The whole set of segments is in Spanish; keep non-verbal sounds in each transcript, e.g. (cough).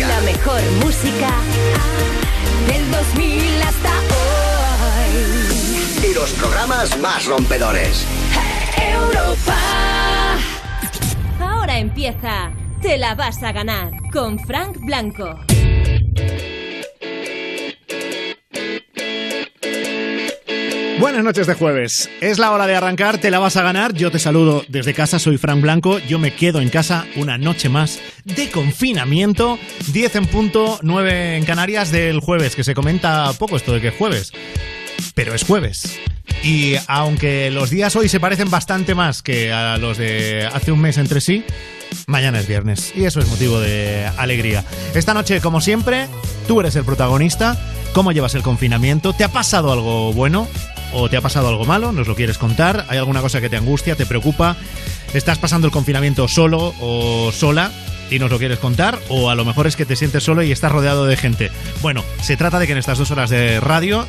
música. La mejor música del 2000 hasta hoy. Y los programas más rompedores. Europa. Ahora empieza. Te la vas a ganar con Frank Blanco. Buenas noches de jueves. Es la hora de arrancar, te la vas a ganar. Yo te saludo desde casa, soy Frank Blanco. Yo me quedo en casa una noche más de confinamiento. 10 en punto, 9 en Canarias del jueves, que se comenta poco esto de que es jueves. Pero es jueves. Y aunque los días hoy se parecen bastante más que a los de hace un mes entre sí, mañana es viernes. Y eso es motivo de alegría. Esta noche, como siempre, tú eres el protagonista. ¿Cómo llevas el confinamiento? ¿Te ha pasado algo bueno? ¿O te ha pasado algo malo? ¿Nos lo quieres contar? ¿Hay alguna cosa que te angustia, te preocupa? ¿Estás pasando el confinamiento solo o sola? y nos lo quieres contar, o a lo mejor es que te sientes solo y estás rodeado de gente. Bueno, se trata de que en estas dos horas de radio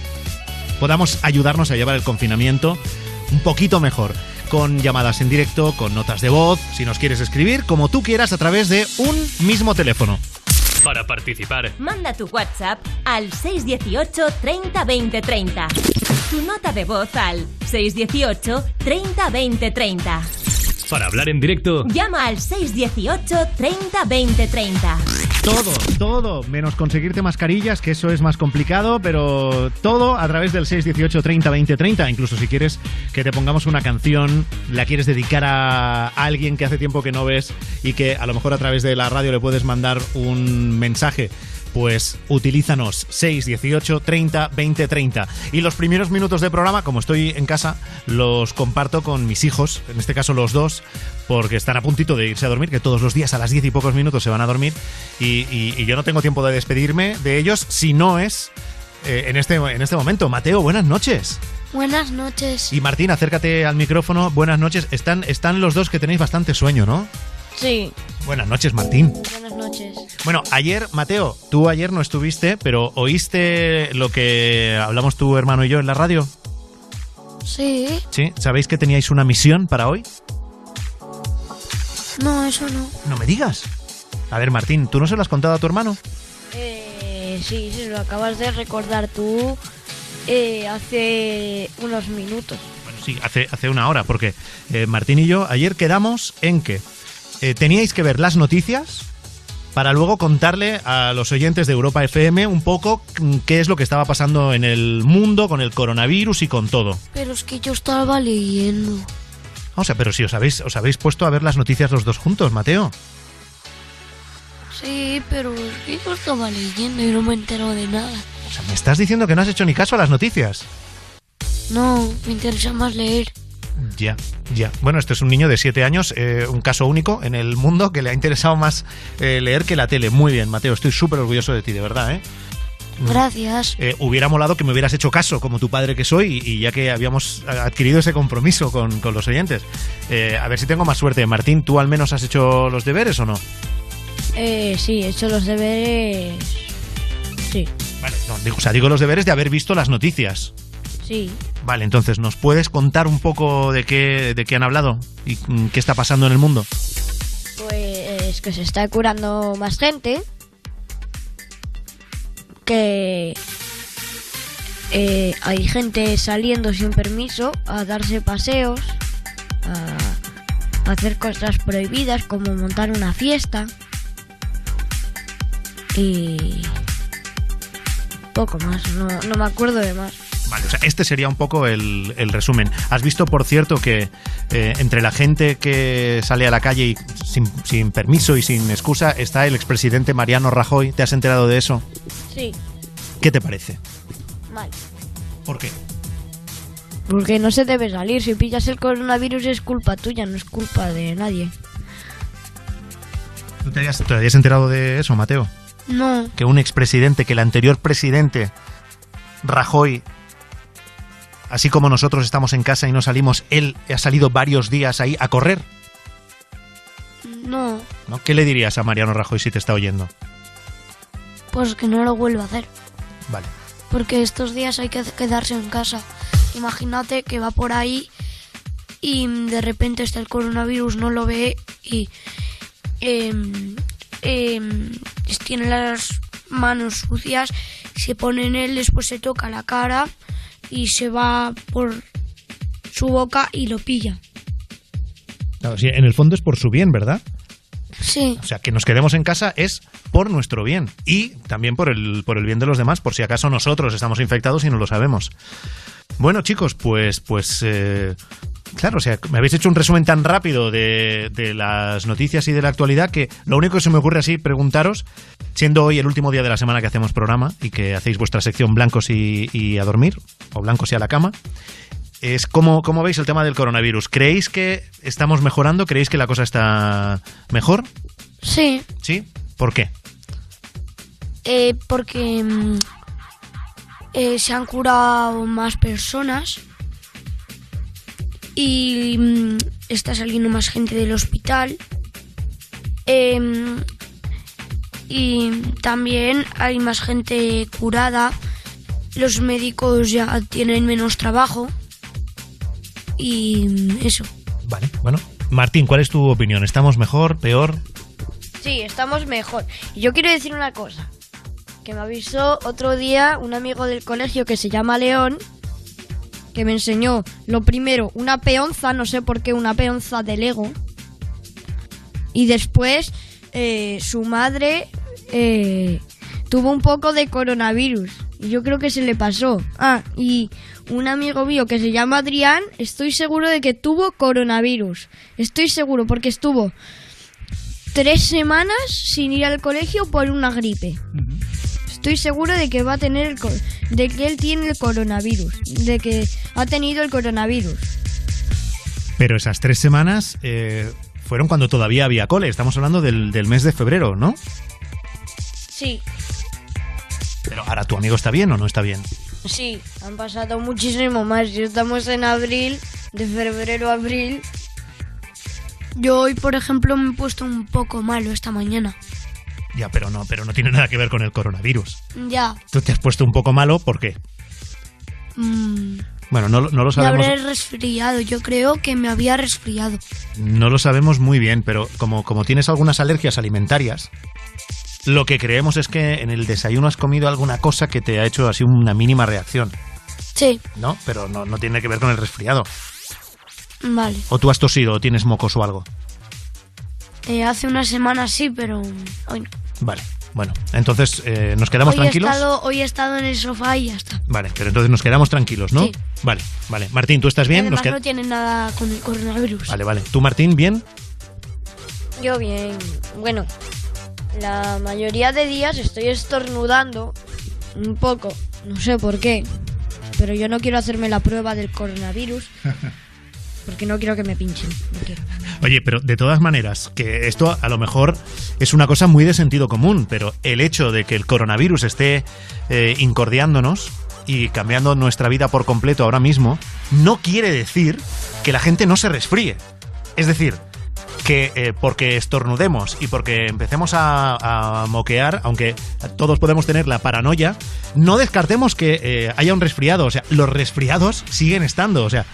podamos ayudarnos a llevar el confinamiento un poquito mejor. Con llamadas en directo, con notas de voz, si nos quieres escribir, como tú quieras, a través de un mismo teléfono. Para participar, Manda tu WhatsApp al 618 30 20 30. Tu nota de voz al 618 30 20 30. para hablar en directo, Llama al 618 30 20 30. Todo, todo, menos conseguirte mascarillas, que eso es más complicado, pero todo a través del 618 30 20 30. Incluso si quieres que te pongamos una canción, la quieres dedicar a alguien que hace tiempo que no ves y que a lo mejor a través de la radio le puedes mandar un mensaje. Pues utilízanos 618 30 20 30. Y los primeros minutos de programa, como estoy en casa, los comparto con mis hijos, en este caso los dos, porque están a puntito de irse a dormir, que todos los días a las 10 y pocos minutos se van a dormir. Y, y- y yo no tengo tiempo de despedirme de ellos si no es eh, en, este, en este momento. Mateo, buenas noches. Buenas noches. Y Martín, acércate al micrófono. Buenas noches. Están, están los dos que tenéis bastante sueño, ¿no? Sí, Buenas noches, Martín. buenas noches. Bueno, ayer, Mateo, tú ayer no estuviste, pero ¿oíste lo que hablamos tu hermano y yo en la radio? Sí, ¿Sí? ¿Sabéis que teníais una misión para hoy? no, eso no. No me digas. A ver, Martín, ¿tú no se lo has contado a tu hermano? Eh, sí, se lo acabas de recordar tú eh, hace unos minutos. Bueno, sí, hace, hace una hora, porque eh, Martín y yo ayer quedamos en que eh, teníais que ver las noticias para luego contarle a los oyentes de Europa FM un poco mm, qué es lo que estaba pasando en el mundo con el coronavirus y con todo. Pero es que yo estaba leyendo. O sea, pero si os habéis, os habéis puesto a ver las noticias los dos juntos, Mateo. Sí, pero es que yo estaba leyendo y no me entero de nada. O sea, me estás diciendo que no has hecho ni caso a las noticias. No, me interesa más leer. Ya, ya. Bueno, este es un niño de 7 años, eh, un caso único en el mundo que le ha interesado más eh, leer que la tele. Muy bien, Mateo, estoy súper orgulloso de ti, de verdad, ¿eh? Gracias. Eh, hubiera molado que me hubieras hecho caso como tu padre que soy y, y ya que habíamos adquirido ese compromiso con, con los oyentes. Eh, a ver si tengo más suerte. Martín, ¿tú al menos has hecho los deberes o no? Eh, sí, he hecho los deberes. Sí, Vale, no, digo, o sea, digo los deberes de haber visto las noticias. Sí. Vale, entonces, ¿nos puedes contar un poco de qué, de qué han hablado y mm, qué está pasando en el mundo? Pues que se está curando más gente. Que eh, hay gente saliendo sin permiso a darse paseos, a hacer cosas prohibidas como montar una fiesta. Y poco más, no, no me acuerdo de más. Vale, o sea, este sería un poco el, el resumen. ¿Has visto, por cierto, que eh, entre la gente que sale a la calle y sin, sin permiso y sin excusa está el expresidente Mariano Rajoy? ¿Te has enterado de eso? Sí, ¿Qué te parece? mal. ¿Por qué? Porque no se debe salir. Si pillas el coronavirus es culpa tuya, no es culpa de nadie. ¿Tú te habías, te habías enterado de eso, Mateo? No, Que un expresidente, que el anterior presidente, Rajoy, así como nosotros estamos en casa y no salimos, él ha salido varios días ahí a correr. no, ¿no? ¿Qué le dirías a Mariano Rajoy si te está oyendo? pues que no lo vuelva a hacer. Vale. Porque estos días hay que quedarse en casa. Imagínate que va por ahí y de repente está el coronavirus, no lo ve y eh, tiene las manos sucias, se pone en él, después se toca la cara y se va por su boca y lo pilla. Claro, sí, en el fondo es por su bien, ¿verdad? Sí, O sea, que nos quedemos en casa es por nuestro bien y también por el, por el bien de los demás, por si acaso nosotros estamos infectados y no lo sabemos. Bueno, chicos, pues, pues, eh, claro, o sea, me habéis hecho un resumen tan rápido de, de las noticias y de la actualidad que lo único que se me ocurre así preguntaros, siendo hoy el último día de la semana que hacemos programa y que hacéis vuestra sección blancos y, y a dormir, o blancos y a la cama, es cómo, cómo veis el tema del coronavirus. ¿Creéis que estamos mejorando? ¿Creéis que la cosa está mejor? sí, ¿Sí? ¿Por qué? eh, porque mm, eh, se han curado más personas y mm, está saliendo más gente del hospital. Em, y también hay más gente curada. Los médicos ya tienen menos trabajo. Y mm, eso. Vale, bueno. Martín, ¿cuál es tu opinión? ¿Estamos mejor, peor? Sí, estamos mejor. Y yo quiero decir una cosa. Que me avisó otro día un amigo del colegio que se llama León, que me enseñó lo primero, una peonza, no sé por qué, una peonza de Lego. Y después eh, su madre eh, tuvo un poco de coronavirus. Y yo creo que se le pasó. Ah, y un amigo mío que se llama Adrián, estoy seguro de que tuvo coronavirus. Estoy seguro porque estuvo tres semanas sin ir al colegio por una gripe. Estoy seguro de que va a tener el de que él tiene el coronavirus, de que ha tenido el coronavirus. Pero esas tres semanas eh, fueron cuando todavía había cole. Estamos hablando del, del mes de febrero, ¿no? Sí, Pero ahora tu amigo está bien o no está bien. sí, han pasado muchísimo más. Ya estamos en abril, de febrero a abril. Yo hoy, por ejemplo, me he puesto un poco malo esta mañana. Ya, pero no, pero no tiene nada que ver con el coronavirus. Ya, Tú te has puesto un poco malo, ¿por qué? mm, Bueno, no, lo- no lo me sabemos. habré resfriado. Yo creo que me había resfriado. No lo sabemos muy bien, pero como, como tienes algunas alergias alimentarias, lo que creemos es que en el desayuno has comido alguna cosa que te ha hecho así una mínima reacción, Sí, ¿no? Pero no, no tiene que ver con el resfriado. vale. O tú has tosido o tienes mocos o algo. Eh, hace una semana sí, pero hoy no. Vale, bueno, entonces eh, nos quedamos Hoy he, tranquilos. estado, hoy he estado en el sofá y ya está. Vale, pero entonces nos quedamos tranquilos, ¿no? Sí. Vale, vale. Martín, ¿tú estás bien? Nos Además qued- no tiene nada con el coronavirus. Vale, vale. ¿Tú, Martín, bien? Yo bien. Bueno, la mayoría de días estoy estornudando un poco. No sé por qué. Pero yo no quiero hacerme la prueba del coronavirus. (laughs) Porque no quiero que me pinchen. No quiero. Oye, pero de todas maneras, que esto a lo mejor es una cosa muy de sentido común, pero el hecho de que el coronavirus esté eh, incordiándonos y cambiando nuestra vida por completo ahora mismo, no quiere decir que la gente no se resfríe. Es decir, que eh, porque estornudemos y porque empecemos a, moquear, aunque todos podemos tener la paranoia, no descartemos que eh, haya un resfriado. O sea, los resfriados siguen estando. O sea,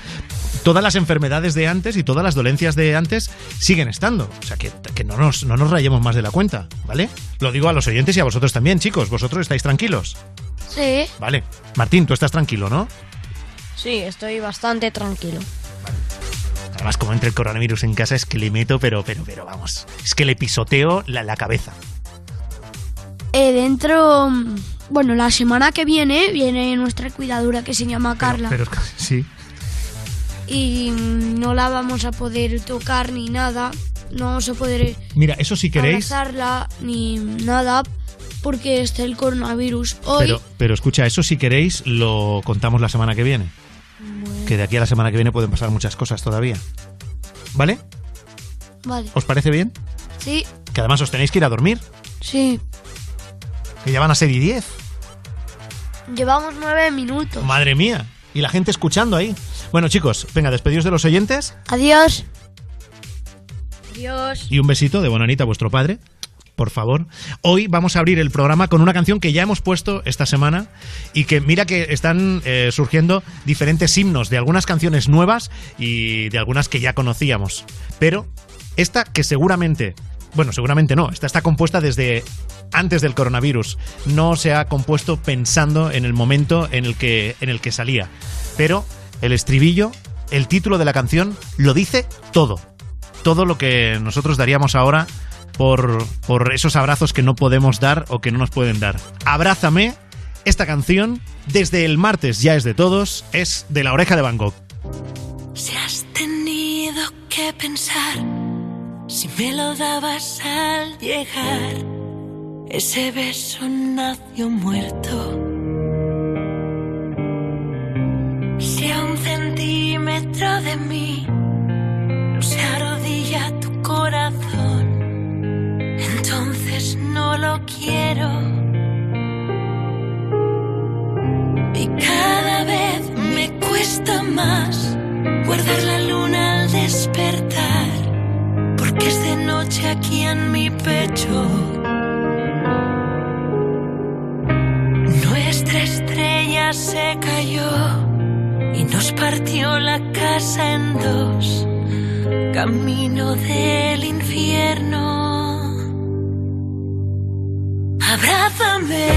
todas las enfermedades de antes y todas las dolencias de antes siguen estando. O sea, que, que no, nos, no nos rayemos más de la cuenta, ¿vale? Lo digo a los oyentes y a vosotros también, chicos. Vosotros estáis tranquilos. Sí, Vale. Martín, tú estás tranquilo, ¿no? Sí, estoy bastante tranquilo. Además, como entre el coronavirus en casa, es que le meto, pero, pero, pero vamos. Es que le pisoteo la, la cabeza. eh, dentro. mm, Bueno, la semana que viene viene nuestra cuidadora que se llama Carla. Pero, pero- sí. Y mm, no la vamos a poder tocar ni nada. No vamos a poder Mira, eso si queréis. abrazarla ni nada. Porque está el coronavirus. Hoy. Pero, pero escucha, eso si queréis lo contamos la semana que viene. Que de aquí a la semana que viene pueden pasar muchas cosas todavía. ¿Vale? Vale. ¿Os parece bien? Sí, Que además os tenéis que ir a dormir. sí. Que ya van a ser y 10. Llevamos nueve minutos. Madre mía. Y la gente escuchando ahí. Bueno, chicos, venga, despedidos de los oyentes. Adiós. Adiós. Y un besito de Bonanita a vuestro padre. Por favor. Hoy vamos a abrir el programa con una canción que ya hemos puesto esta semana y que mira que están eh, surgiendo diferentes himnos de algunas canciones nuevas y de algunas que ya conocíamos. Pero esta que seguramente bueno, seguramente no, esta está compuesta desde antes del coronavirus. No se ha compuesto pensando en el momento en el que, en el que salía. Pero el estribillo, el título de la canción, lo dice todo. Todo lo que nosotros daríamos ahora por, por esos abrazos que no podemos dar o que no nos pueden dar. Abrázame, esta canción, desde el martes ya es de todos, es de la oreja de Van Gogh. Si has tenido que pensar si me lo dabas al llegar, ese beso nació muerto. Si a un centímetro de mí se arrodilla tu corazón, entonces no lo quiero. Y cada vez me cuesta más guardar la luna al despertar que es de noche aquí en mi pecho. Nuestra estrella se cayó y nos partió la casa en dos, camino del infierno. Abrázame,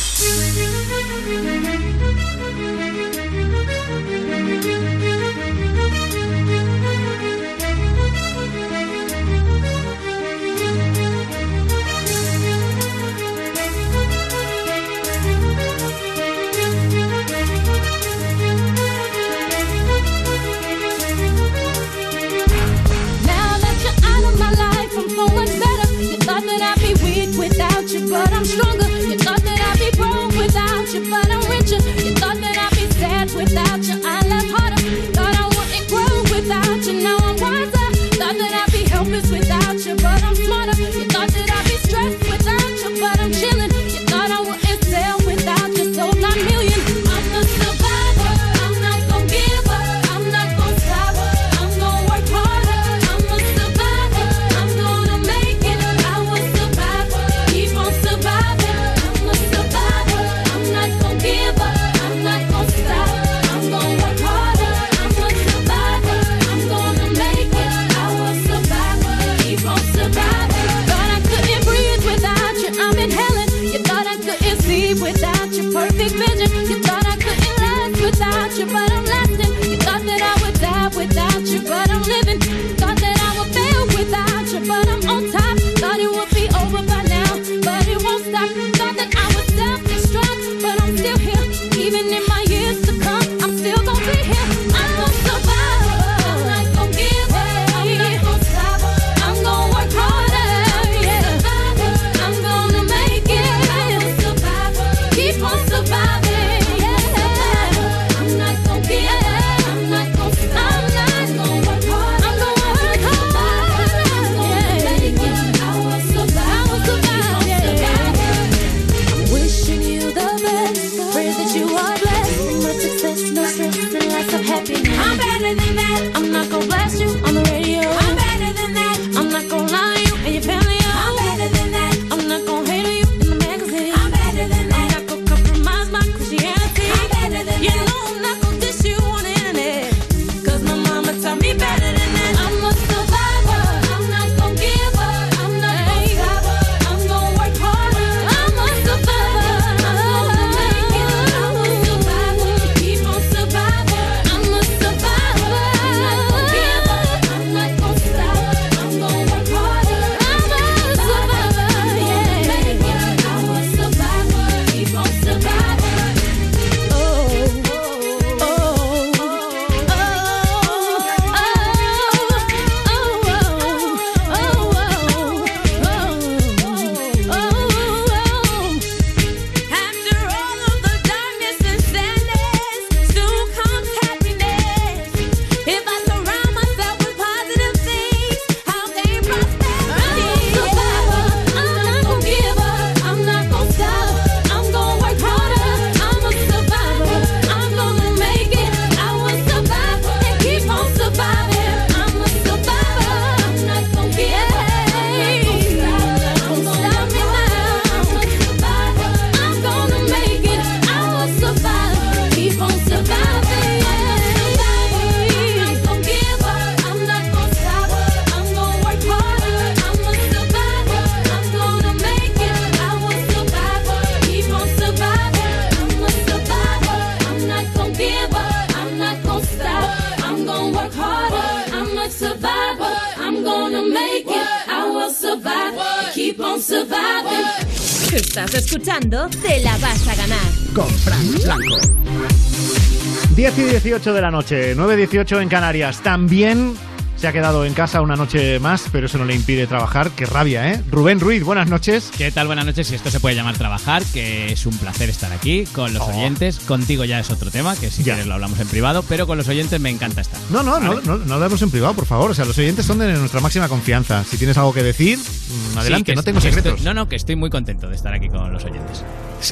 18 de la noche, 9 y 18 en Canarias. También se ha quedado en casa una noche más, pero eso no le impide trabajar. Qué rabia, ¿eh? Rubén Ruiz, buenas noches. ¿Qué tal? Buenas noches. Si esto se puede llamar trabajar, que es un placer estar aquí con los Oh. oyentes. Contigo ya es otro tema, que si Ya. quieres lo hablamos en privado, pero con los oyentes me encanta estar. No, no, no, ¿Vale? no, no hablemos en privado, por favor. O sea, los oyentes son de nuestra máxima confianza. Si tienes algo que decir, mm, adelante, Sí, que no tengo que estoy- secretos. no, no, que estoy muy contento de estar aquí con los oyentes.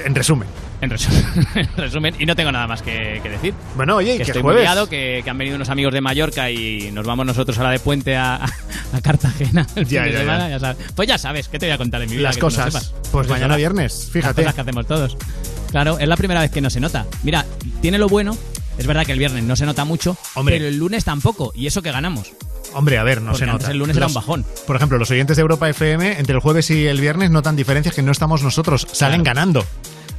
En resumen. En resumen, (laughs) en resumen, y no tengo nada más que, que decir. Bueno, oye, que que estoy jueves. liado, que, que han venido unos amigos de Mallorca y nos vamos nosotros ahora de puente a, (laughs) a Cartagena el Ya, fin de ya, semana, ya. sabes. Pues ya sabes, ¿qué te voy a contar de mi vida? Las no cosas. sepas? Pues mañana viernes, Las fíjate. cosas que hacemos todos. Claro, es la primera vez que no se nota. Mira, tiene lo bueno, es verdad que el viernes no se nota mucho, Hombre. pero el lunes tampoco, y eso que ganamos. Hombre, a ver, no Porque se nota. el lunes era un bajón. Por ejemplo, los oyentes de Europa FM, entre el jueves y el viernes, notan diferencias que no estamos nosotros. Salen Claro. ganando.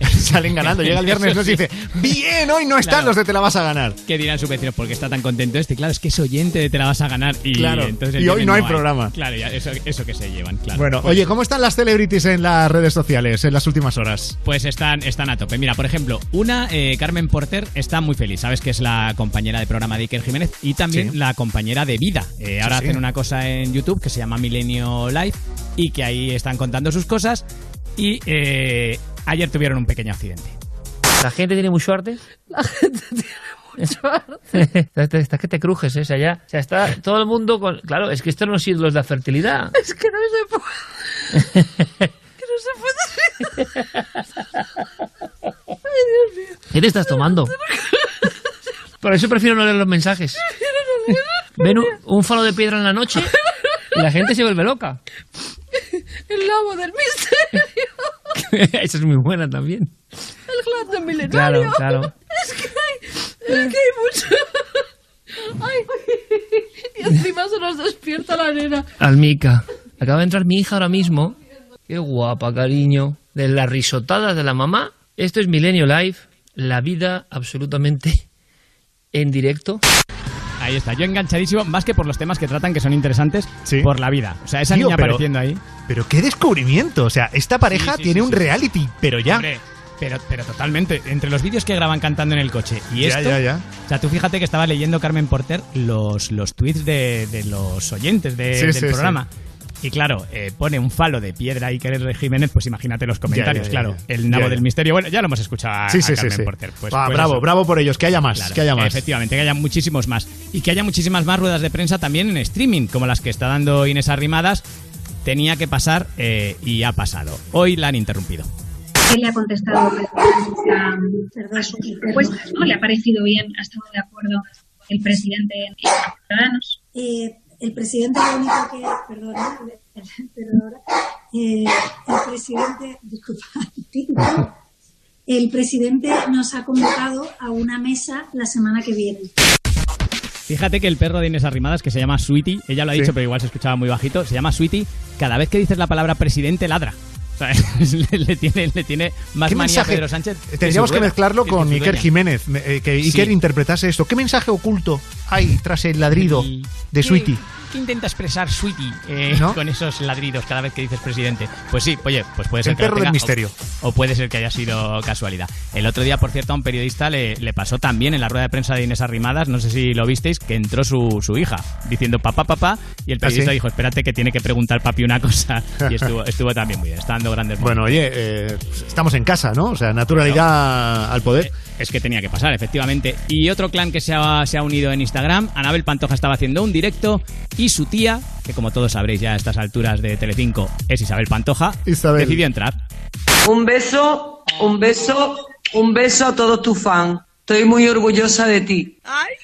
(laughs) Salen ganando. Llega el viernes nos dice, bien, hoy no están Claro. los de Te la vas a ganar. ¿Qué dirán sus vecinos? Porque está tan contento este. Claro, es que es oyente de Te la vas a ganar. Y, Claro, entonces y hoy no hay programa. Claro, ya, eso, eso que se llevan, claro. Bueno, Pues- oye, ¿cómo están las celebrities en las redes sociales en las últimas horas? Pues están, están a tope. Mira, por ejemplo, una, eh, Carmen Porter, está muy feliz. Sabes que es la compañera de programa de Iker Jiménez y también Sí. la compañera de vida. Eh, ahora Sí, sí. hacen una cosa en YouTube que se llama Milenio Live y que ahí están contando sus cosas. Y eh, ayer tuvieron un pequeño accidente. La gente tiene mucha suerte. La gente (laughs) tiene mucho arte. (laughs) Estás está que te crujes, ¿eh? O sea, ya, o sea, está todo el mundo con... Claro, es que estos son los ídolos de la fertilidad. (laughs) Es que no se puede. que no se puede. Ay, Dios mío. ¿Qué te estás tomando? Por eso prefiero no leer los mensajes. Ven un, un falo de piedra en la noche y la gente se vuelve loca. (laughs) El lobo del misterio. (laughs) Esa es muy buena también. El glande milenario. Claro, claro. (laughs) Es que hay, es que hay mucho. Ay, y encima se nos despierta la nena. Almica. Acaba de entrar mi hija ahora mismo. Qué guapa, cariño. De las risotadas de la mamá. Esto es Milenio Live, la vida absolutamente en directo. Ahí está, yo enganchadísimo, más que por los temas que tratan que son interesantes, por la vida. O sea, esa Tío, niña pero- apareciendo ahí. Pero qué descubrimiento. O sea, esta pareja Sí, sí, tiene un reality, pero ya. Hombre, pero, pero totalmente. Entre los vídeos que graban cantando en el coche y Ya, esto. ya, ya. O sea, tú fíjate que estaba leyendo Carmen Porter los, los tweets de, de los oyentes de- del sí, programa. Y claro, eh, pone un falo de piedra Iker Jiménez, pues imagínate los comentarios, Ya, ya, ya, claro. ya. El nabo Ya, ya. del misterio. Bueno, ya lo hemos escuchado a, Sí, sí, a sí, Carmen sí. Porter. Pues, Ah, pues bravo, eso. bravo por ellos. Que haya más, Claro, que haya más. Efectivamente, que haya muchísimos más. Y que haya muchísimas más ruedas de prensa también en streaming, como las que está dando Inés Arrimadas. Tenía que pasar eh, y ha pasado. Hoy la han interrumpido. ¿Qué le ha contestado a, a sus propuestas? ¿no? ¿Le ha parecido bien? ¿Ha estado de acuerdo el presidente en Ciudadanos? Eh, el presidente lo único que, perdona, perdona, eh, el presidente, disculpa, (laughs) el presidente nos ha convocado a una mesa la semana que viene. Fíjate que el perro de Inés Arrimadas, que se llama Sweetie, ella lo ha Sí. dicho, pero igual se escuchaba muy bajito, se llama Sweetie, cada vez que dices la palabra presidente ladra. Sea, (laughs) le, le tiene, le tiene más ¿Qué manía a mensaje? Pedro Sánchez. Tendríamos que mezclarlo con Iker. Jiménez, eh, que Iker Sí. interpretase esto. ¿Qué mensaje oculto hay tras el ladrido de ¿Qué- Sweetie? ¿Qué intenta expresar Sweetie eh, ¿No? con esos ladridos cada vez que dices presidente? Pues sí, oye, pues puede ser El que lo perro del misterio. O, o puede ser que haya sido casualidad. El otro día, por cierto, a un periodista le, le pasó también en la rueda de prensa de Inés Arrimadas, no sé si lo visteis, que entró su, su hija diciendo papá, papá, y el ¿Ah, periodista sí? dijo, espérate que tiene que preguntar papi una cosa. (laughs) Y estuvo, estuvo también muy bien, está dando grandes Bueno, momentos. oye, eh, estamos en casa, ¿no? O sea, naturalidad al poder. Es que tenía que pasar, efectivamente. Y otro clan que se ha, se ha unido en Instagram, Anabel Pantoja estaba haciendo un directo y su tía, que como todos sabréis ya a estas alturas de Telecinco es Isabel Pantoja, Isabel. decidió entrar. Un beso, un beso, un beso a todos tus fans. Estoy muy orgullosa de ti.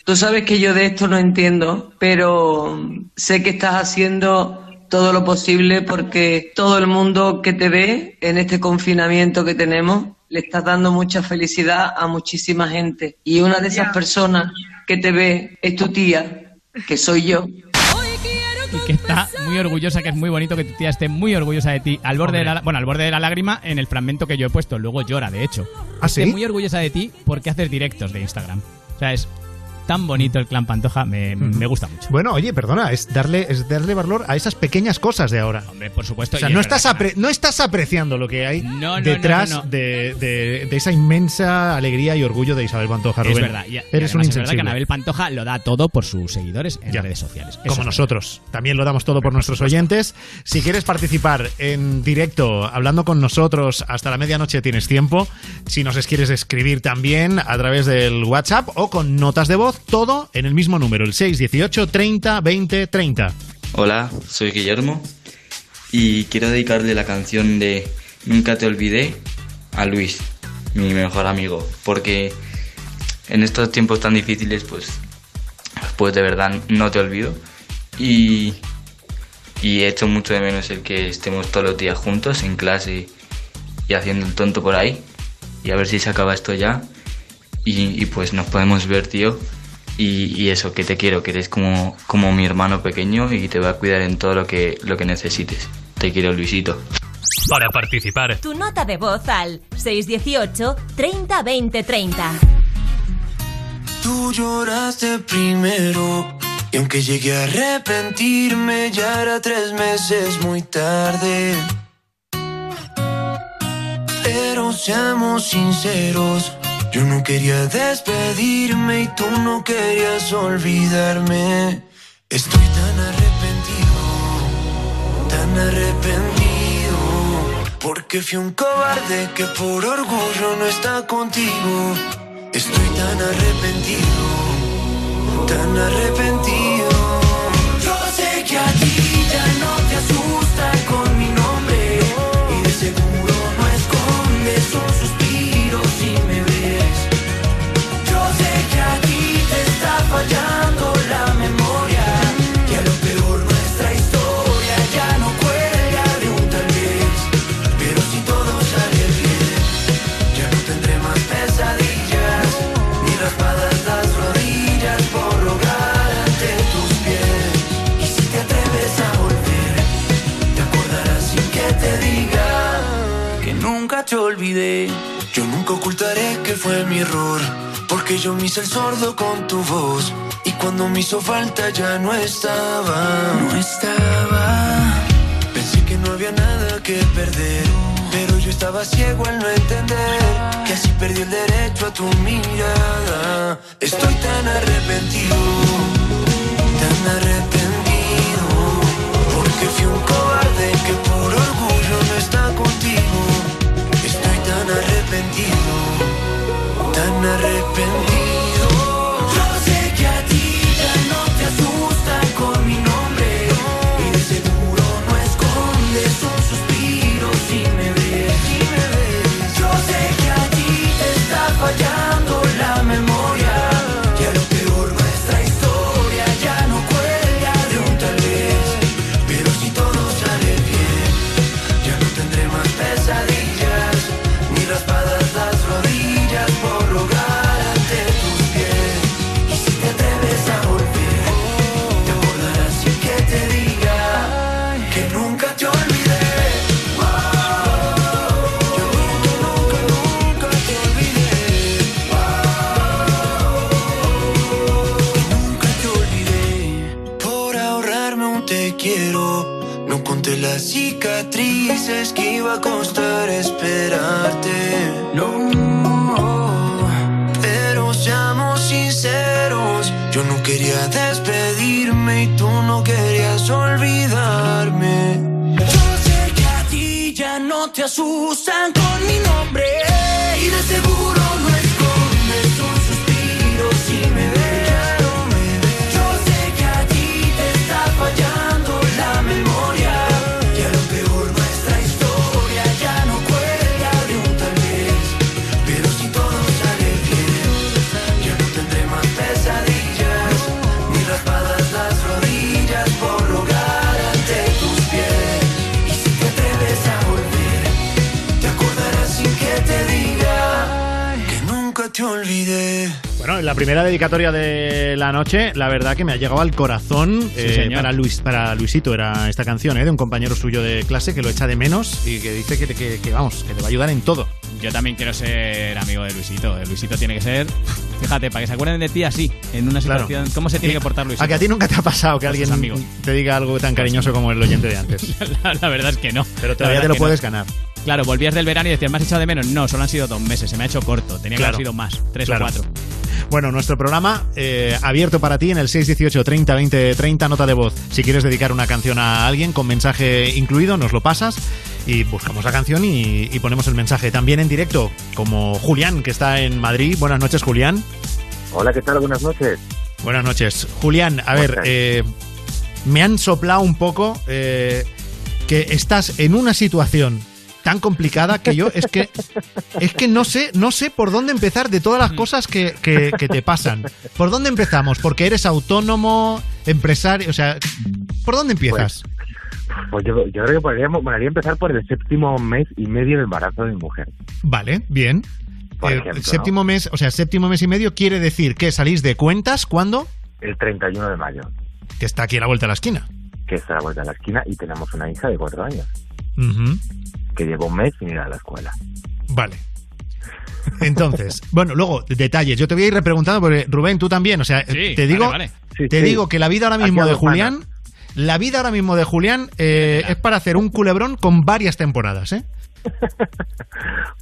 Tú sabes que yo de esto no entiendo, pero sé que estás haciendo todo lo posible porque todo el mundo que te ve en este confinamiento que tenemos le estás dando mucha felicidad a muchísima gente. Y una de esas personas que te ve es tu tía, que soy yo. Y que está muy orgullosa, que es muy bonito que tu tía esté muy orgullosa de ti. Al borde de la, bueno, al borde de la lágrima en el fragmento que yo he puesto. Luego llora, de hecho. ¿Ah, Esté muy orgullosa de ti porque haces directos de Instagram. O sea, es tan bonito el clan Pantoja, me, me gusta mucho. Bueno, oye, perdona, es darle, es darle valor a esas pequeñas cosas de ahora. Hombre, por supuesto. O sea, es no verdad estás, apre- no estás apreciando lo que hay no, no, detrás no. De, de- de esa inmensa alegría y orgullo de Isabel Pantoja, Es Rubén. verdad, y- y Eres un es verdad que insensible. Anabel Pantoja lo da todo por sus seguidores en Ya. redes sociales. Eso Como es nosotros. También lo damos todo por nuestros oyentes. Si quieres participar en directo, hablando con nosotros hasta la medianoche, tienes tiempo. Si nos quieres escribir también a través del WhatsApp o con notas de voz, todo en el mismo número, el 618 30 20 30. Hola, soy Guillermo y quiero dedicarle la canción de Nunca te olvidé a Luis, mi mejor amigo, porque en estos tiempos tan difíciles pues pues de verdad no te olvido y y he hecho mucho de menos el que estemos todos los días juntos en clase y haciendo el tonto por ahí y a ver si se acaba esto ya y, y pues nos podemos ver tío y, y eso, que te quiero, que eres como, como mi hermano pequeño y te voy a cuidar en todo lo que, lo que necesites. Te quiero, Luisito. Para participar, Tu nota de voz al 618 30 20 30. Tú lloraste primero y aunque llegué a arrepentirme ya era tres meses muy tarde. Pero seamos sinceros, yo no quería despedirme y tú no querías olvidarme. Estoy tan arrepentido, tan arrepentido, porque fui un cobarde que por orgullo no está contigo. Estoy tan arrepentido, tan arrepentido. Contaré que fue mi error. Porque yo me hice el sordo con tu voz. Y cuando me hizo falta ya no estaba. No estaba. Pensé que no había nada que perder. Pero yo estaba ciego al no entender que así perdí el derecho a tu mirada. Estoy tan arrepentido, tan arrepentido. Porque fui un cobarde que por orgullo no está contigo. Tan primera dedicatoria de la noche, la verdad que me ha llegado al corazón eh, señor. para Luis, para Luisito era esta canción, eh, de un compañero suyo de clase que lo echa de menos y que dice que, que- que, vamos, que te va a ayudar en todo. Yo también quiero ser amigo de Luisito. El Luisito tiene que ser, fíjate, para que se acuerden de ti así, en una Claro. situación. ¿Cómo se tiene Y- que portar Luisito? ¿A que a ti nunca te ha pasado que alguien amigo. te diga algo tan cariñoso como el oyente de antes? (laughs) la, la verdad es que no. Pero todavía te lo puedes no. ganar. Claro, volvías del verano y decías, ¿me has echado de menos? No, solo han sido dos meses, se me ha hecho corto. Tenía Claro. que haber sido más, tres Claro. o cuatro. Bueno, nuestro programa eh, abierto para ti en el 618 30 20 30 nota de voz. Si quieres dedicar una canción a alguien con mensaje incluido, nos lo pasas y buscamos la canción y, y ponemos el mensaje. También en directo, como Julián, que está en Madrid. Buenas noches, Julián. Hola, ¿qué tal? Buenas noches. Buenas noches. Julián, a ver, eh, me han soplado un poco eh, que estás en una situación tan complicada que yo es que es que no sé no sé por dónde empezar de todas las cosas que, que- que te pasan. ¿Por dónde empezamos? Porque eres autónomo, empresario, o sea, ¿por dónde empiezas? Pues yo, yo creo que podríamos, molaría empezar por el séptimo mes y medio de embarazo de mi mujer. Vale, bien. Por Eh, ejemplo, séptimo mes, o sea, séptimo mes y medio quiere decir que salís de cuentas cuando El 31 de mayo, que está aquí a la vuelta de la esquina. que está a la vuelta de la esquina, y tenemos una hija de cuatro años, Ujú. Que lleva un mes sin ir a la escuela. Vale. Entonces, (laughs) bueno, luego, detalles. Yo te voy a ir repreguntando porque Rubén, tú también. O sea, Sí, te digo, vale, vale. te sí. digo que la vida ahora mismo a de manos. Julián, la vida ahora mismo de Julián eh, es para hacer un culebrón con varias temporadas, ¿eh? (laughs)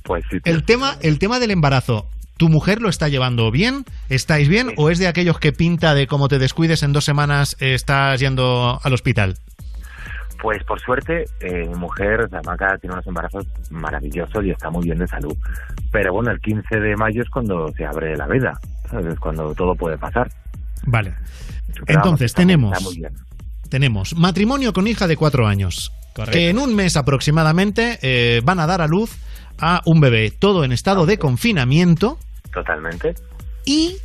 Pues sí. El tema, el tema del embarazo. ¿Tu mujer lo está llevando bien? ¿Estáis bien? ¿O es de aquellos que pinta de como te descuides en dos semanas eh, estás yendo al hospital? Pues por suerte, eh, mi mujer, o sea, Maca, tiene unos embarazos maravillosos y está muy bien de salud. Pero bueno, el 15 de mayo es cuando se abre la veda, ¿sabes? Es cuando todo puede pasar. Vale. Pero Entonces, tenemos, Está muy bien. tenemos matrimonio con hija de cuatro años. Correcto. Que en un mes aproximadamente eh, van a dar a luz a un bebé, todo en estado de confinamiento. Totalmente. Y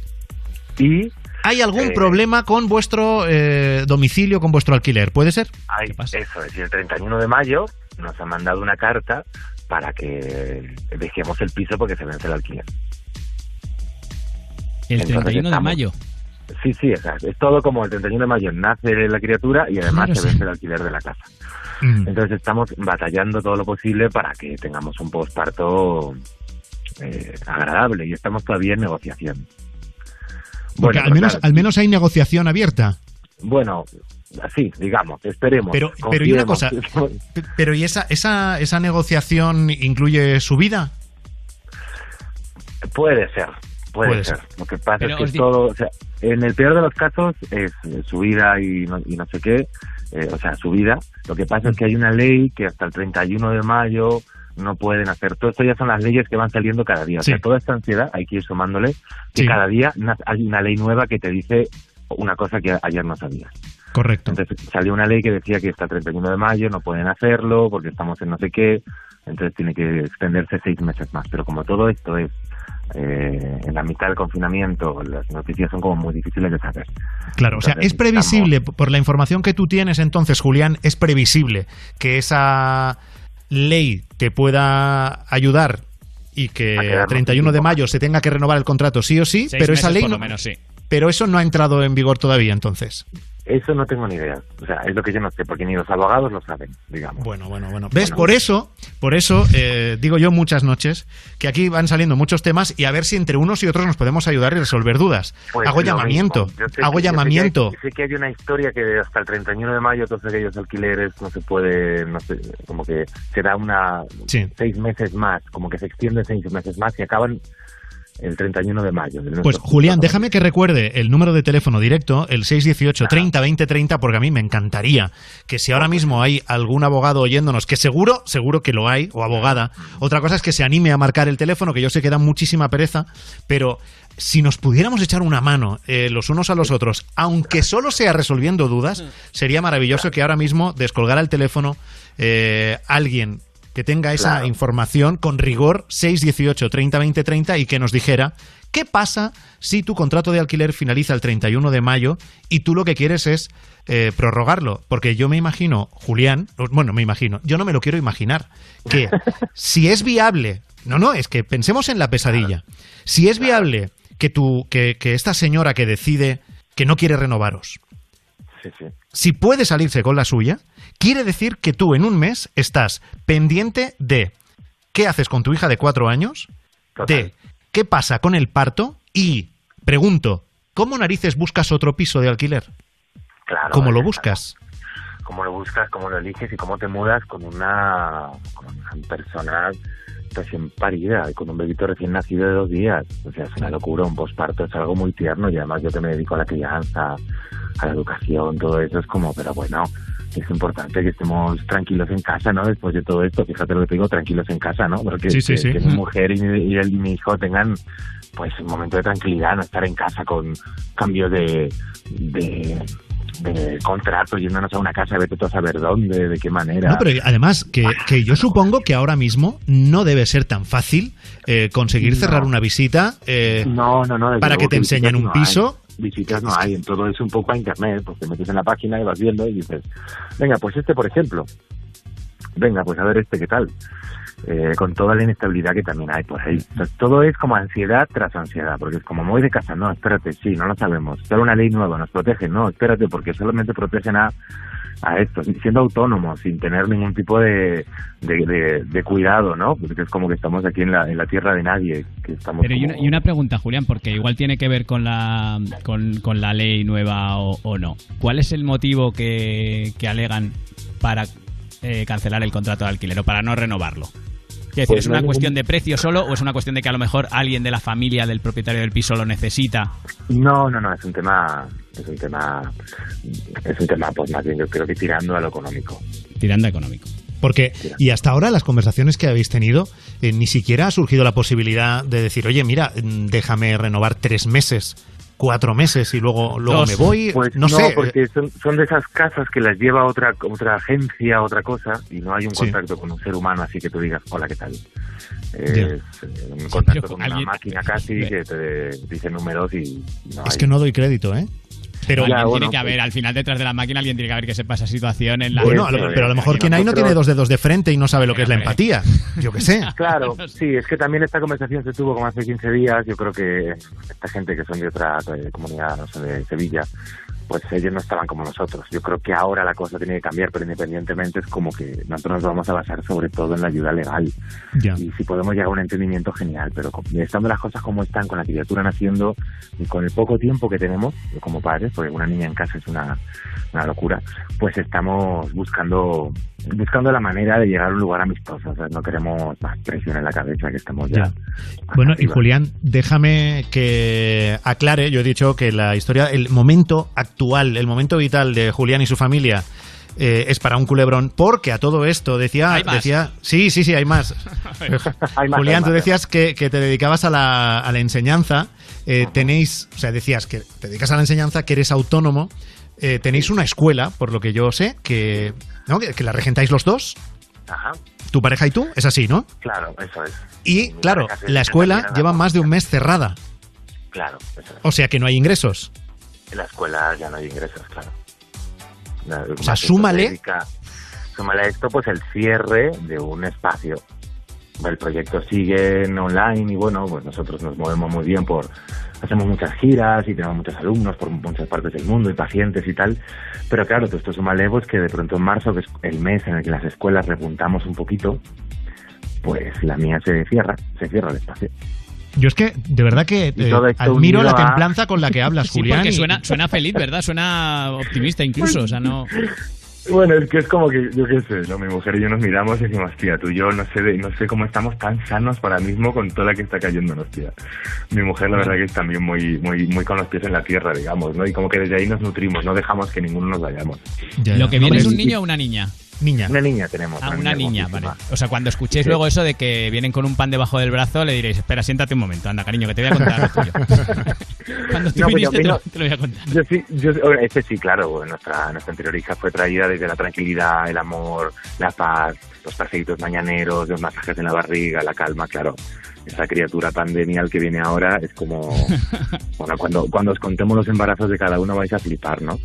Y ¿hay algún Eh, problema con vuestro eh, domicilio, con vuestro alquiler? ¿Puede ser? hay, eso es, y el 31 de mayo nos han mandado una carta para que dejemos el piso porque se vence el alquiler. El Entonces 31 de estamos- mayo. Sí, sí, o sea, es todo como el 31 de mayo nace la criatura y además Claro, se sí. vence el alquiler de la casa. Entonces estamos batallando todo lo posible para que tengamos un posparto eh, agradable y estamos todavía en negociación. Porque al, menos, al menos hay negociación abierta. Bueno, así, digamos, esperemos. Pero, pero y una cosa, (laughs) pero ¿y esa, esa, esa negociación incluye su vida? Puede ser, puede, ser. Lo que pasa es que todo, o sea, en el peor de los casos es su vida y no, y no sé qué, eh, o sea, su vida. Lo que pasa es que hay una ley que hasta el 31 de mayo no pueden hacer. Todo esto ya son las leyes que van saliendo cada día. O sea, toda esta ansiedad hay que ir sumándole que cada día hay una ley nueva que te dice una cosa que ayer no sabías. Correcto. Entonces salió una ley que decía que hasta el 31 de mayo no pueden hacerlo porque estamos en no sé qué, entonces tiene que extenderse seis meses más. Pero como todo esto es eh, en la mitad del confinamiento, las noticias son como muy difíciles de saber. Claro, o sea, es previsible, por la información que tú tienes entonces, Julián, es previsible que esa ley te pueda ayudar y que el 31 de mayo se tenga que renovar el contrato sí o sí, pero esa ley no, menos, sí. pero eso no ha entrado en vigor todavía entonces. Eso no tengo ni idea. O sea, es lo que yo no sé, porque ni los abogados lo saben, digamos. Bueno, bueno, bueno. ¿Ves? Por eso, por eso eh, digo yo muchas noches que aquí van saliendo muchos temas y a ver si entre unos y otros nos podemos ayudar y resolver dudas. Pues hago llamamiento, hago llamamiento. Sé que, hay, una historia que hasta el 31 de mayo todos aquellos alquileres no se puede, no sé, como que será una seis meses más, como que se extiende seis meses más y acaban el 31 de mayo. Pues Julián, déjame que recuerde el número de teléfono directo, el 618 30 20 30, porque a mí me encantaría que si ahora mismo hay algún abogado oyéndonos, que seguro, seguro que lo hay, o abogada, otra cosa es que se anime a marcar el teléfono, que yo sé que da muchísima pereza, pero si nos pudiéramos echar una mano eh, los unos a los otros, aunque solo sea resolviendo dudas, sería maravilloso que ahora mismo descolgara el teléfono eh, alguien que tenga esa información con rigor 618 30 20 30 y que nos dijera qué pasa si tu contrato de alquiler finaliza el 31 de mayo y tú lo que quieres es eh, prorrogarlo. Porque yo me imagino, Julián, bueno, me imagino, yo no me lo quiero imaginar, que (laughs) si es viable, no, no, es que pensemos en la pesadilla, si es viable que, tu, que, que esta señora que decide que no quiere renovaros, si puede salirse con la suya, quiere decir que tú en un mes estás pendiente de qué haces con tu hija de cuatro años, de qué pasa con el parto y, pregunto, ¿cómo narices buscas otro piso de alquiler? Claro. ¿Cómo lo buscas? ¿Cómo lo buscas, cómo lo eliges y cómo te mudas con una, con una persona recién parida, con un bebito recién nacido de dos días. O sea, es una locura, un posparto es algo muy tierno y además yo que me dedico a la crianza, a la educación, todo eso es como, pero bueno, es importante que estemos tranquilos en casa, ¿no? Después de todo esto, fíjate lo que te digo, tranquilos en casa, ¿no? Porque que, mi mujer y, y, mi hijo tengan pues un momento de tranquilidad, no estar en casa con cambios de, de de contrato yéndonos a una casa, vete tú a saber dónde, de qué manera. No, pero además, que, que yo supongo que ahora mismo no debe ser tan fácil eh, conseguir cerrar una visita eh, no, no, no, para que te enseñen un piso visitas no hay, en todo es un poco a internet, pues te metes en la página y vas viendo y dices, venga, pues este por ejemplo, venga, pues a ver este qué tal, eh, con toda la inestabilidad que también hay por ahí. todo es como ansiedad tras ansiedad, porque es como voy de casa, no, espérate, sí, no lo sabemos, pero una ley nueva nos protege, no, espérate, porque solamente protegen a a esto, siendo autónomo, sin tener ningún tipo de, de, cuidado, ¿no? Porque es como que estamos aquí en la, en la tierra de nadie. Que estamos Pero y, una, pregunta, Julián, porque igual tiene que ver con la, con, la ley nueva o, no. ¿Cuál es el motivo que, que alegan para eh, cancelar el contrato de alquiler o para no renovarlo? ¿Es pues una cuestión de precio solo o es una cuestión de que a lo mejor alguien de la familia del propietario del piso lo necesita? No, no, no, es un tema, es un tema, es un tema, pues más bien yo creo que tirando a lo económico. Tirando a económico. Porque, y hasta ahora las conversaciones que habéis tenido, eh, ni siquiera ha surgido la posibilidad de decir, oye, mira, déjame renovar tres meses cuatro meses y luego luego me voy pues no, sé porque son, son, de esas casas que las lleva otra otra agencia otra cosa y no hay un contacto con un ser humano así que tú digas hola qué tal es eh, un contacto con una máquina casi que te dice números y no es que no doy crédito eh pero tiene que haber, pues al final detrás de la máquina alguien tiene que haber que sepa esa situación en la Bueno, pero a lo mejor quien hay no tiene dos dedos de frente y no sabe lo que es la empatía. Yo qué sé. (laughs) Claro, sí, es que también esta conversación se tuvo como hace 15 días. Yo creo que esta gente que son de otra comunidad, no sé, de Sevilla, pues ellos no estaban como nosotros. Yo creo que ahora la cosa tiene que cambiar, pero independientemente es como que nosotros nos vamos a basar sobre todo en la ayuda legal. Y si podemos llegar a un entendimiento, genial, pero estando las cosas como están, con la criatura naciendo y con el poco tiempo que tenemos como padres, porque una niña en casa es una, una locura, pues estamos buscando buscando la manera de llegar a un lugar amistoso. O sea, no queremos más presión en la cabeza, que estamos ya. Bueno, y Julián, déjame que aclare. Yo he dicho que la historia, el momento actual, el momento vital de Julián y su familia. Eh, es para un culebrón, porque a todo esto decía, decía, sí, sí, sí, hay más. (laughs) Julián, tú decías que, te dedicabas a la, a la enseñanza, eh, tenéis, o sea, decías que te dedicas a la enseñanza, que eres autónomo, eh, tenéis una escuela, por lo que yo sé, que, ¿no? que, la regentáis los dos. Ajá. ¿Tu pareja y tú? Es así, ¿no? Claro, eso es. Y, claro, la escuela lleva más de un mes cerrada. Claro, O sea que no hay ingresos. En la escuela ya no hay ingresos, claro. o sea, súmale. súmale a esto, pues el cierre de un espacio. El proyecto sigue en online y bueno, pues nosotros nos movemos muy bien por, hacemos muchas giras y tenemos muchos alumnos por muchas partes del mundo y pacientes y tal. Pero claro, todo esto suma que de pronto en marzo, que es el mes en el que las escuelas repuntamos un poquito, pues la mía se cierra, se cierra el espacio. Yo es que, de verdad que eh, admiro la templanza con la que hablas, Julián. porque suena, suena feliz, ¿verdad? Suena optimista incluso, o sea, no... (laughs) Bueno, es que es como que, yo qué sé, ¿no? mi mujer y yo nos miramos y decimos, tía, tú y yo no sé, no sé cómo estamos tan sanos para mismo con toda la que está cayéndonos, tía. Mi mujer, la verdad, que es también muy, muy, muy con los pies en la tierra, digamos, ¿no? Y como que desde ahí nos nutrimos, no dejamos que ninguno nos vayamos. ¿Lo que viene es un niño o una niña? Niña. Una niña tenemos. Ah, una, niña, vale. O sea, cuando escuchéis luego eso de que vienen con un pan debajo del brazo, le diréis, espera, siéntate un momento, anda, cariño, que te voy a contar lo tuyo. (laughs) cuando tú viniste, te, lo, voy a contar. Yo sí, yo, este sí, claro, nuestra, nuestra anterior hija fue traída desde la tranquilidad, el amor, la paz, los paseitos mañaneros, los masajes en la barriga, la calma, claro esa criatura pandemial que viene ahora es como, (laughs) bueno, cuando, cuando os contemos los embarazos de cada uno vais a flipar, ¿no?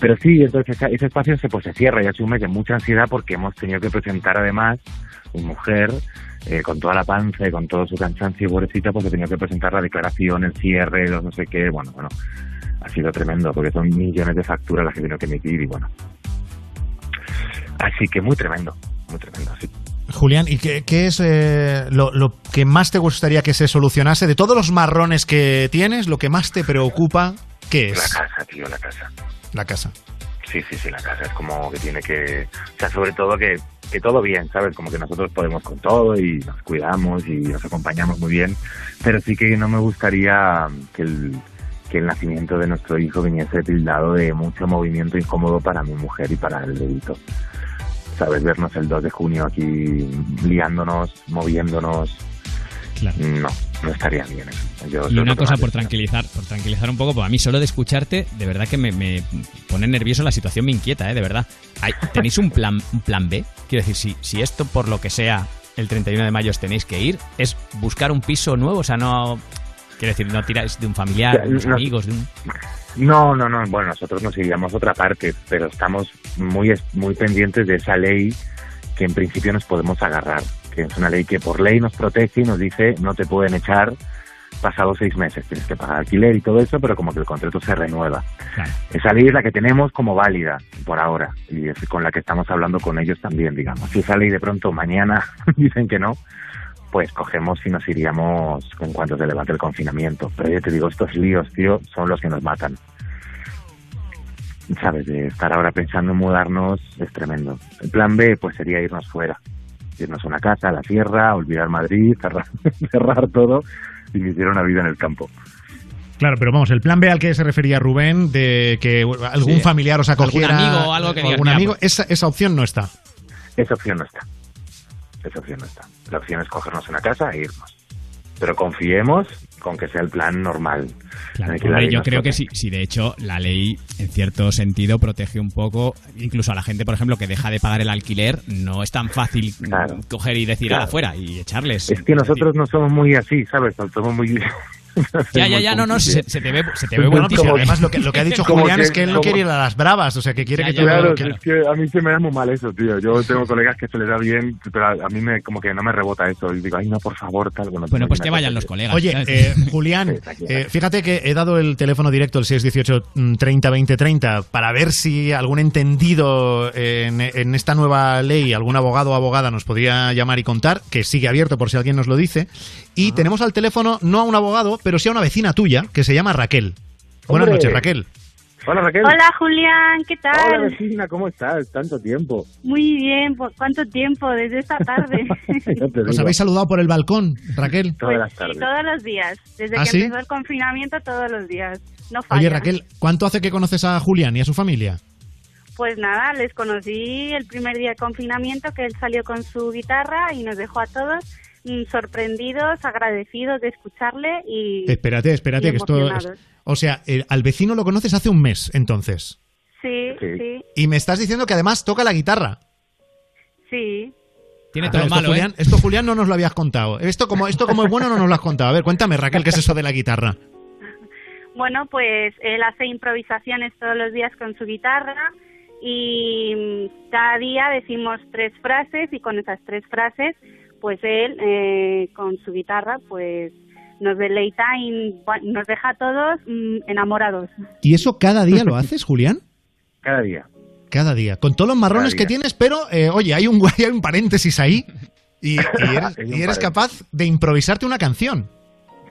Pero sí, entonces ese espacio se, pues, se cierra y asume de mucha ansiedad porque hemos tenido que presentar además una mujer eh, con toda la panza y con todo su cansancio, pobrecita, pues he tenido que presentar la declaración, el cierre, los no sé qué, bueno, bueno, ha sido tremendo porque son millones de facturas las que tengo que emitir y bueno. Así que muy tremendo, muy tremendo, sí. Julián, ¿y qué, es eh, lo, que más te gustaría que se solucionase? De todos los marrones que tienes, lo que más te preocupa, ¿qué es? La casa, tío, la casa. La casa. Sí, sí, sí, la casa es como que tiene que... O sea, sobre todo que, que todo bien, ¿sabes? Como que nosotros podemos con todo y nos cuidamos y nos acompañamos muy bien, pero sí que no me gustaría que el, que el nacimiento de nuestro hijo viniese tildado de mucho movimiento incómodo para mi mujer y para el dedito. ¿sabes? Vernos el 2 de junio aquí liándonos, moviéndonos. No, no estaría bien. y una cosa por tranquilizar, por tranquilizar un poco, pues a mí solo de escucharte, de verdad que me, pone nervioso la situación, me inquieta, ¿eh? de verdad. ¿Tenéis un plan, un plan B? Quiero decir, si, si esto por lo que sea el 31 de mayo os tenéis que ir, es buscar un piso nuevo, o sea, no... Quiero decir, no tiráis de un familiar, de unos amigos, de un... No, no, no. Bueno, nosotros nos iríamos otra parte, pero estamos muy, muy pendientes de esa ley que en principio nos podemos agarrar, que es una ley que por ley nos protege y nos dice no te pueden echar pasados seis meses, tienes que pagar alquiler y todo eso, pero como que el contrato se renueva. Esa ley es la que tenemos como válida por ahora y es con la que estamos hablando con ellos también, digamos. Si esa ley de pronto mañana (laughs) dicen que no, pues cogemos y nos iríamos en cuanto se levante el confinamiento. Pero yo te digo, estos líos, tío, son los que nos matan. ¿Sabes? De estar ahora pensando en mudarnos es tremendo. El plan B, pues sería irnos fuera. Irnos a una casa, a la sierra, olvidar Madrid, cerrar, (laughs) cerrar todo y vivir una vida en el campo. Claro, pero vamos, el plan B al que se refería Rubén, de que algún familiar os acogiera. Algún amigo o algo que algún amigo, esa, esa opción no está. Esa opción no está. Esa opción no está. La opción es cogernos una casa e irnos. Pero confiemos con que sea el plan normal. yo creo que sí, sí, de hecho, la ley en cierto sentido protege un poco, incluso a la gente, por ejemplo, que deja de pagar el alquiler, no es tan fácil coger y decir afuera y echarles. Es que nosotros no somos muy así, ¿sabes? Somos muy Ya, ya, ya, no, no, se, se te ve, se te ve Bueno, buenísimo. pero además lo que, lo que ha (laughs) dicho Julián que- es que él no quiere ir a las bravas, o sea, que quiere que todo... Claro, es que a mí se me da muy mal eso, tío. Yo tengo colegas que se les da bien, pero a, mí me como que no me rebota eso. Y digo, ay, no, por favor, tal. Bueno, Bueno, pues que vayan los colegas. Oye, eh, Julián, (laughs) eh, fíjate que he dado el teléfono directo, el 618 mm, 30 20 30, para ver si algún entendido en, en esta nueva ley, algún abogado o abogada nos podía llamar y contar, que sigue abierto por si alguien nos lo dice. Y tenemos al teléfono no a un abogado, pero sí a una vecina tuya, que se llama Raquel. Buenas noches, Raquel. Hola, Raquel. Hola Julián, ¿qué Hola, tal? vecina, ¿cómo estás? Tanto tiempo. Muy bien, ¿por cuánto tiempo? Desde esta tarde. (laughs) Os habéis saludado por el balcón, Raquel. Todas las Sí, tardes. todos los días. Desde ¿Ah, que sí? empezó el confinamiento, todos los días. No falla. Oye, Raquel, ¿cuánto hace que conoces a Julián y a su familia? Pues nada, les conocí el primer día de confinamiento, que él salió con su guitarra y nos dejó a todos sorprendidos, agradecidos de escucharle y... Espérate, espérate, y que esto... O sea, el- al vecino lo conoces hace un mes, entonces. Sí, sí, Y me estás diciendo que además toca la guitarra. sí. Tiene A todo ver, esto, malo, Julián, ¿eh? esto, Julián, no nos lo habías contado. Esto como, esto como es bueno no nos lo has contado. A ver, cuéntame, Raquel, ¿qué es eso de la guitarra? (laughs) Bueno, pues él hace improvisaciones todos los días con su guitarra y cada día decimos tres frases y con esas tres frases, pues él eh, con su guitarra, pues nos deleita y nos deja a todos mm, enamorados. ¿Y eso cada día lo haces, Julián? (laughs) Cada día. Cada día. Con todos los marrones que tienes, pero eh, oye, hay un, (laughs) hay un paréntesis ahí y, y (laughs) eres, y capaz de improvisarte una canción.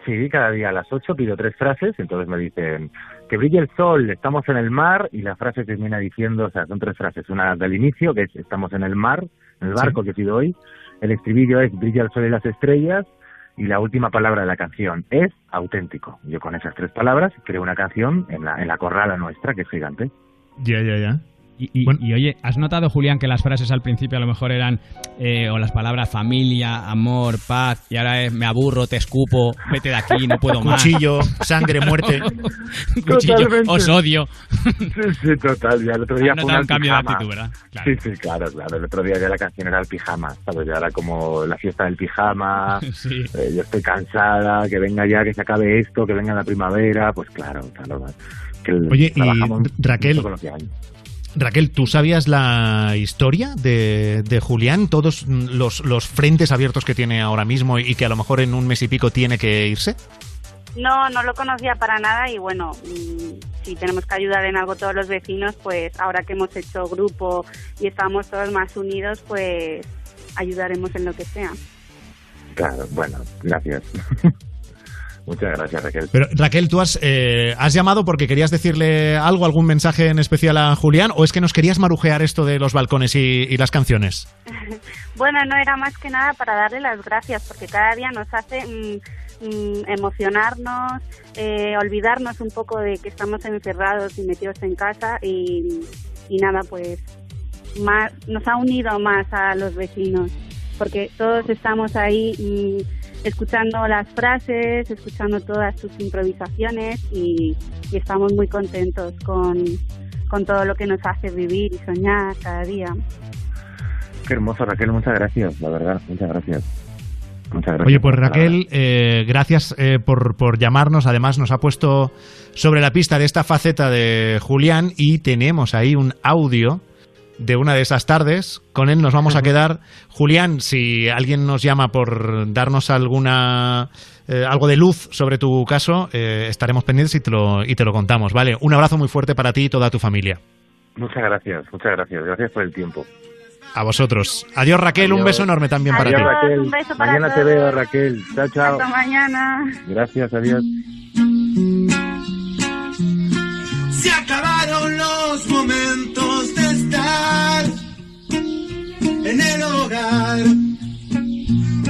Sí, cada día a las 8 pido tres frases, entonces me dicen que brille el sol, estamos en el mar, y la frase termina diciendo, o sea, son tres frases. Una del inicio, que es estamos en el mar, en el barco que pido hoy. El estribillo es brilla el sol y las estrellas. Y la última palabra de la canción es auténtico. Yo con esas tres palabras creo una canción en la, en la corrala nuestra, que es gigante. Ya, ya, ya. Y, y- y, oye, ¿has notado, Julián, que las frases al principio a lo mejor eran, eh, o las palabras familia, amor, paz, y ahora es me aburro, te escupo, vete de aquí, no puedo más? Cuchillo, sangre, muerte. (laughs) Cuchillo, Totalmente. os odio. Sí, sí, total. Ya el otro día Has fue un cambio de actitud, ¿verdad? Claro. Sí, sí, claro, claro. El otro día ya la canción era el pijama, ¿sabes? Ya era como la fiesta del pijama. (laughs) Sí. eh, yo estoy cansada, que venga ya, que se acabe esto, que venga la primavera. Pues claro, claro. Que Oye, y Raquel, Raquel, ¿tú sabías la historia de, de Julián? Todos los, los frentes abiertos que tiene ahora mismo y que a lo mejor en un mes y pico tiene que irse. No, no lo conocía para nada y bueno, mm, si tenemos que ayudar en algo todos los vecinos, pues ahora que hemos hecho grupo y estamos todos más unidos, pues ayudaremos en lo que sea. Claro, bueno, gracias. (laughs) Muchas gracias, Raquel. Pero Raquel, ¿tú has, eh, has llamado porque querías decirle algo, algún mensaje en especial a Julián o es que nos querías marujear esto de los balcones y, y las canciones? (laughs) Bueno, no era más que nada para darle las gracias, porque cada día nos hace mm, mm, emocionarnos, eh, olvidarnos un poco de que estamos encerrados y metidos en casa y, y nada, pues más, nos ha unido más a los vecinos, porque todos estamos ahí mm, escuchando las frases, escuchando todas sus improvisaciones y, y estamos muy contentos con, con todo lo que nos hace vivir y soñar cada día. Qué hermoso, Raquel. Muchas gracias, la verdad. Muchas gracias. Muchas gracias. Oye, pues Raquel, eh, gracias eh, por, por llamarnos. Además, nos ha puesto sobre la pista de esta faceta de Julián y tenemos ahí un audio de una de esas tardes. Con él nos vamos a quedar. Julián, si alguien nos llama por darnos alguna eh, algo de luz sobre tu caso, eh, estaremos pendientes y te, lo, y te lo contamos. Vale, un abrazo muy fuerte para ti y toda tu familia. Muchas gracias, muchas gracias. Gracias por el tiempo. A vosotros. Adiós, Raquel. Un beso enorme también para Adiós, ti. Raquel. un beso para Mañana te veo, Raquel. Chao, chao. Hasta mañana. Gracias, adiós. Se acabaron los momentos de en el hogar.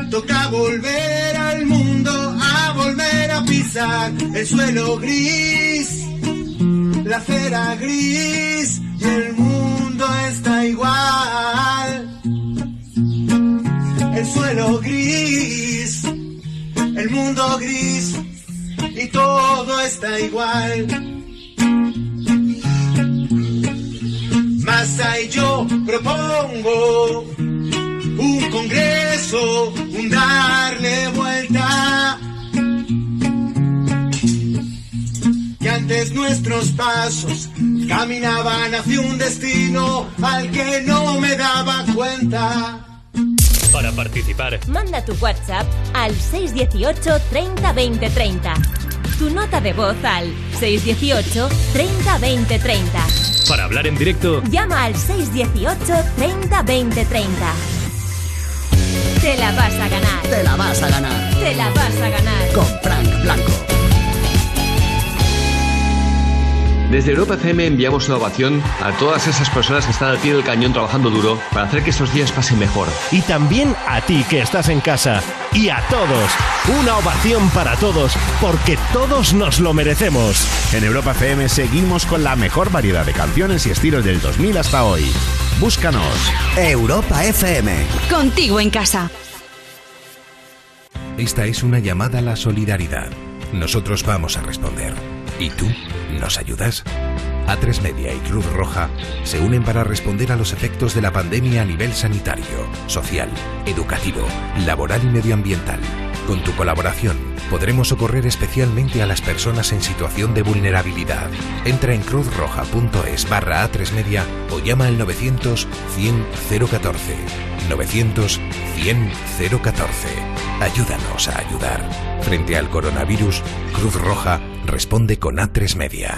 Toca volver al mundo, a volver a pisar el suelo gris, la acera gris y el mundo está igual. El suelo gris, el mundo gris y todo está igual. Y yo propongo un congreso, un darle vuelta antes nuestros pasos caminaban hacia un destino al que no me daba cuenta. Para participar, Manda tu WhatsApp al 618 30 20 30. Tu nota de voz al 618 30 20 30. para hablar en directo, Llama al 618 30 20 30. Te la vas a ganar. Te la vas a ganar. Te la vas a ganar. Con Frank Blanco. Desde Europa FM enviamos una ovación a todas esas personas que están al pie del cañón trabajando duro para hacer que estos días pasen mejor. Y también a ti que estás en casa. Y a todos. Una ovación para todos, porque todos nos lo merecemos. En Europa FM seguimos con la mejor variedad de canciones y estilos del 2000 hasta hoy. Búscanos. Europa FM. Contigo en casa. Esta es una llamada a la solidaridad. Nosotros vamos a responder. ¿Y tú? ¿Nos ayudas? A3 Media y Cruz Roja se unen para responder a los efectos de la pandemia a nivel sanitario, social, educativo, laboral y medioambiental. Con tu colaboración podremos socorrer especialmente a las personas en situación de vulnerabilidad. Entra en cruzroja.es barra A3 Media o llama al 900 100 014. 900 100 014. Ayúdanos a ayudar. Frente al coronavirus, Cruz Roja responde con A3 Media.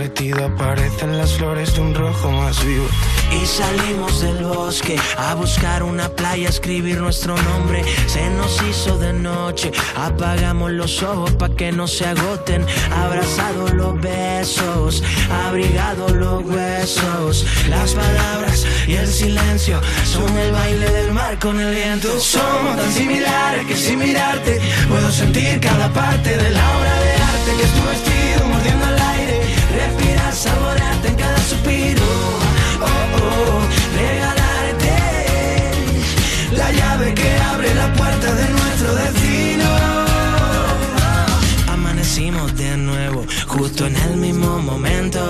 Aparecen las flores de un rojo más vivo. y salimos del bosque a buscar una playa, escribir nuestro nombre. Se nos hizo de noche, apagamos los ojos para que no se agoten. Abrazados los besos, abrigados los huesos. Las palabras y el silencio son el baile del mar con el viento. Somos tan similares que sin mirarte puedo sentir cada parte de la obra de arte que es tu vestido mordiendo Respirar, saborearte en cada suspiro. Oh, oh, regalarte la llave que abre la puerta de nuestro destino. Amanecimos de nuevo, justo en el mismo momento.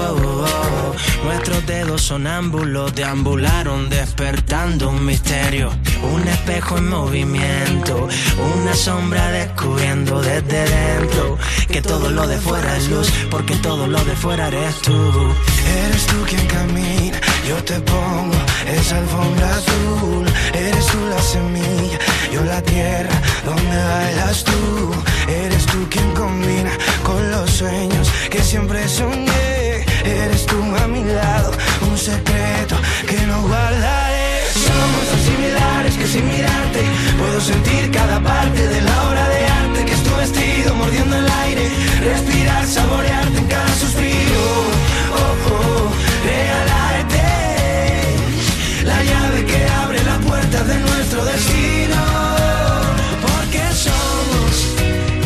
Nuestros dedos sonámbulos deambularon despertando un misterio. Un espejo en movimiento, una sombra descubriendo desde dentro que todo lo de fuera es luz, porque todo lo de fuera eres tú. Eres tú quien camina, yo te pongo esa alfombra azul. Eres tú la semilla, yo la tierra donde bailas tú. Eres tú quien combina con los sueños que siempre soñé. Eres tú a mi lado, un secreto que no guardaré. Somos que sin mirarte puedo sentir cada parte de la obra de arte que es tu vestido mordiendo el aire. Respirar, saborearte en cada suspiro. Oh, oh, la llave que abre la puerta de nuestro destino. Porque somos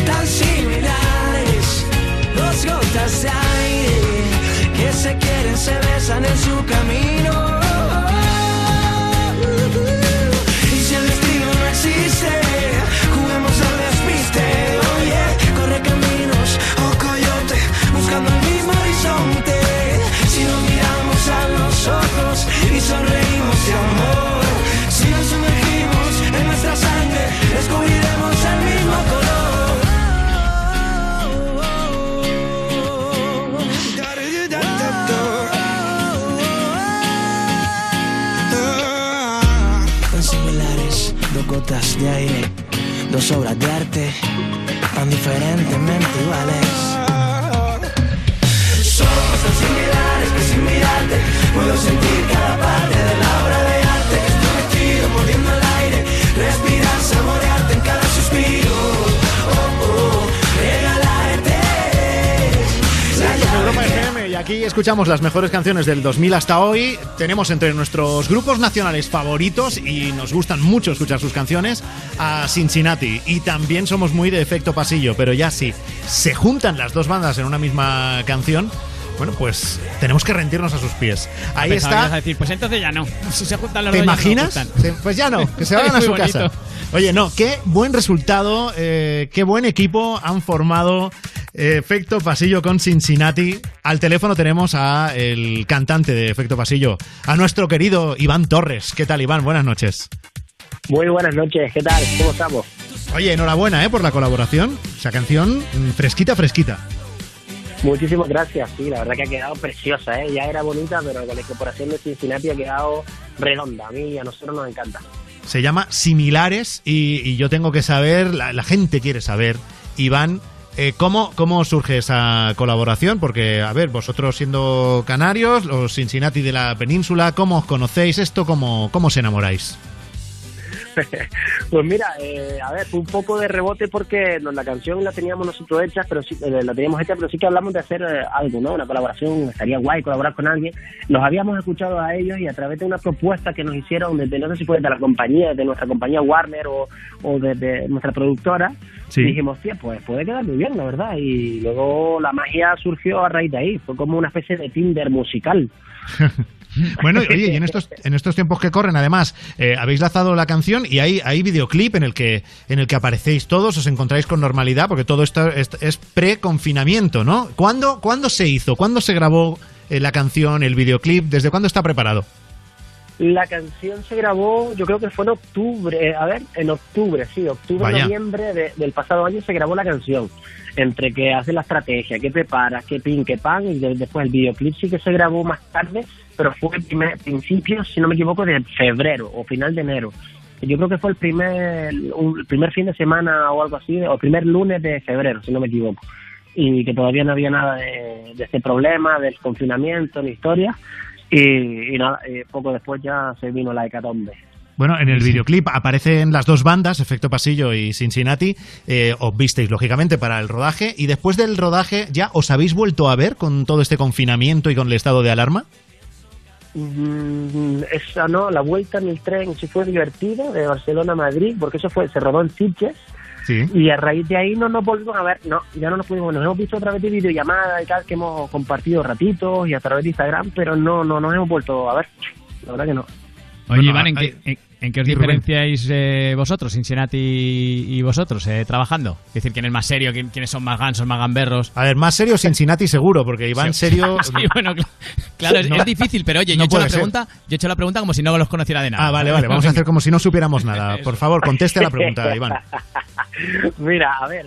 tan similares, dos gotas de aire que se quieren, se besan en su camino. Dos obras de arte, tan diferentemente iguales. Somos tan similares que sin mirarte puedo sentir cada parte de escuchamos las mejores canciones del 2000 hasta hoy. Tenemos entre nuestros grupos nacionales favoritos y nos gustan mucho escuchar sus canciones a Cincinnati y también somos muy de efecto pasillo, pero ya sí, se juntan las dos bandas en una misma canción. Bueno, pues tenemos que rendirnos a sus pies. Ahí Pensaba que ibas a está. decir, pues entonces ya no. (laughs) Si se juntan los ¿Te dos, ya no imaginas? gustan. Te- Pues ya no, que se (laughs) vayan a Muy su bonito. casa. Oye, no, qué buen resultado, eh, qué buen equipo han formado eh, Efecto Pasillo con Cincinnati. Al teléfono tenemos a el cantante de Efecto Pasillo, a nuestro querido Iván Torres. ¿Qué tal, Iván? Buenas noches. Muy buenas noches, ¿qué tal? ¿Cómo estamos? Oye, enhorabuena eh, por la colaboración. Esa canción mm, fresquita, fresquita. Muchísimas gracias, sí, la verdad que ha quedado preciosa, ¿eh? ya era bonita, pero con la incorporación de Cincinnati ha quedado redonda, a mí y a nosotros nos encanta. Se llama Similares y, yo tengo que saber, la, la gente quiere saber, Iván, eh, ¿cómo, ¿cómo surge esa colaboración? Porque, a ver, vosotros siendo canarios, los Cincinnati de la península, ¿cómo os conocéis esto? ¿Cómo, cómo os enamoráis? (laughs) Pues mira, eh, a ver, fue un poco de rebote porque la canción la teníamos nosotros hecha, pero sí, eh, la teníamos hecha, pero sí que hablamos de hacer eh, algo, ¿no? Una colaboración, estaría guay colaborar con alguien. Los habíamos escuchado a ellos y a través de una propuesta que nos hicieron desde, no sé si fue de la compañía, de nuestra compañía Warner o, o desde nuestra productora, Sí. dijimos, tía, pues puede quedar muy bien, la verdad. Y luego la magia surgió a raíz de ahí, fue como una especie de Tinder musical. (laughs) Bueno, oye, y en estos, en estos tiempos que corren, además, eh, habéis lanzado la canción y hay, hay videoclip en el que en el que aparecéis todos, os encontráis con normalidad, porque todo esto es, es pre-confinamiento, ¿no? ¿Cuándo, ¿Cuándo se hizo? ¿Cuándo se grabó eh, la canción, el videoclip? ¿Desde cuándo está preparado? La canción se grabó, yo creo que fue en octubre, eh, a ver, en octubre, sí, octubre, Vaya. noviembre de- del pasado año se grabó la canción. Entre que hace la estrategia, que preparas, que pin, que pan, y de- después el videoclip sí que se grabó más tarde, pero fue el primer principio, si no me equivoco, de febrero o final de enero. Yo creo que fue el primer, primer fin de semana o algo así, o el primer lunes de febrero, si no me equivoco. Y que todavía no había nada de, de este problema, del confinamiento, ni historia. Y, nada, eh, poco después ya se vino la hecatombe. Bueno, en el videoclip aparecen las dos bandas, Efecto Pasillo y Cincinnati. Eh, os visteis, lógicamente, para el rodaje. Y después del rodaje, ¿ya os habéis vuelto a ver con todo este confinamiento y con el estado de alarma? Mm, esa no, la vuelta en el tren sí fue divertida, de Barcelona a Madrid, porque eso fue, se rodó en Sitges. Y a raíz de ahí no nos volvimos a ver, no, ya no nos pudimos, nos hemos visto a través de videollamadas y tal, que hemos compartido ratitos y a través de Instagram, pero no, no nos hemos vuelto a ver, la verdad que no. Oye, Iván, ¿en, qué, en, qué os diferenciáis eh, vosotros, Cincinnati y vosotros, eh, trabajando? Es decir, ¿quién es más serio? ¿Quiénes son más gansos, más gamberros? A ver, más serio Cincinnati seguro, porque Iván serio... (laughs) sí, bueno, claro, es, difícil, pero oye, yo, he hecho la pregunta, yo he hecho la pregunta como si no los conociera de nada. Ah, vale, vale, vamos a hacer como si no supiéramos nada. (laughs) Por favor, conteste a la pregunta, Iván. (laughs) Mira, a ver,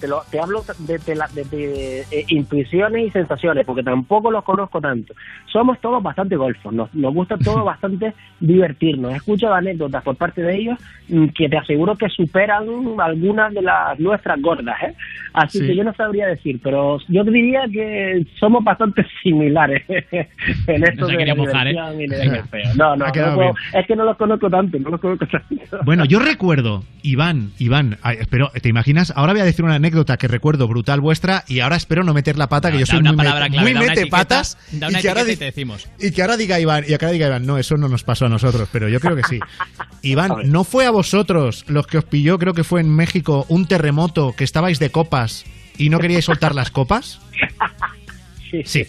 te, lo, te hablo de, de, eh, intuiciones y sensaciones, porque tampoco los conozco tanto. Somos todos bastante golfos, nos, nos gusta todo (laughs) bastante divertirnos. He escuchado anécdotas por parte de ellos mm, que te aseguro que superan algunas de las nuestras gordas, ¿eh? Así que yo no sabría decir, pero yo diría que somos bastante (laughs) similares en esto de diversión y de No, no, es que no los conozco tanto, no los conozco tanto. Bueno, yo recuerdo, Iván, Iván, pero ¿te imaginas? Ahora voy a decir una anécdota que recuerdo brutal vuestra y ahora espero no meter la pata, que yo soy muy, muy mete patas y, que ahora, te decimos. y que ahora diga Iván, y que ahora diga Iván, no, eso no nos pasó a nosotros, pero yo creo que sí. (laughs) Iván, ¿no fue a vosotros los que os pilló, creo que fue en México, un terremoto que estabais de copas y no queríais soltar las copas? (laughs) sí. Sí.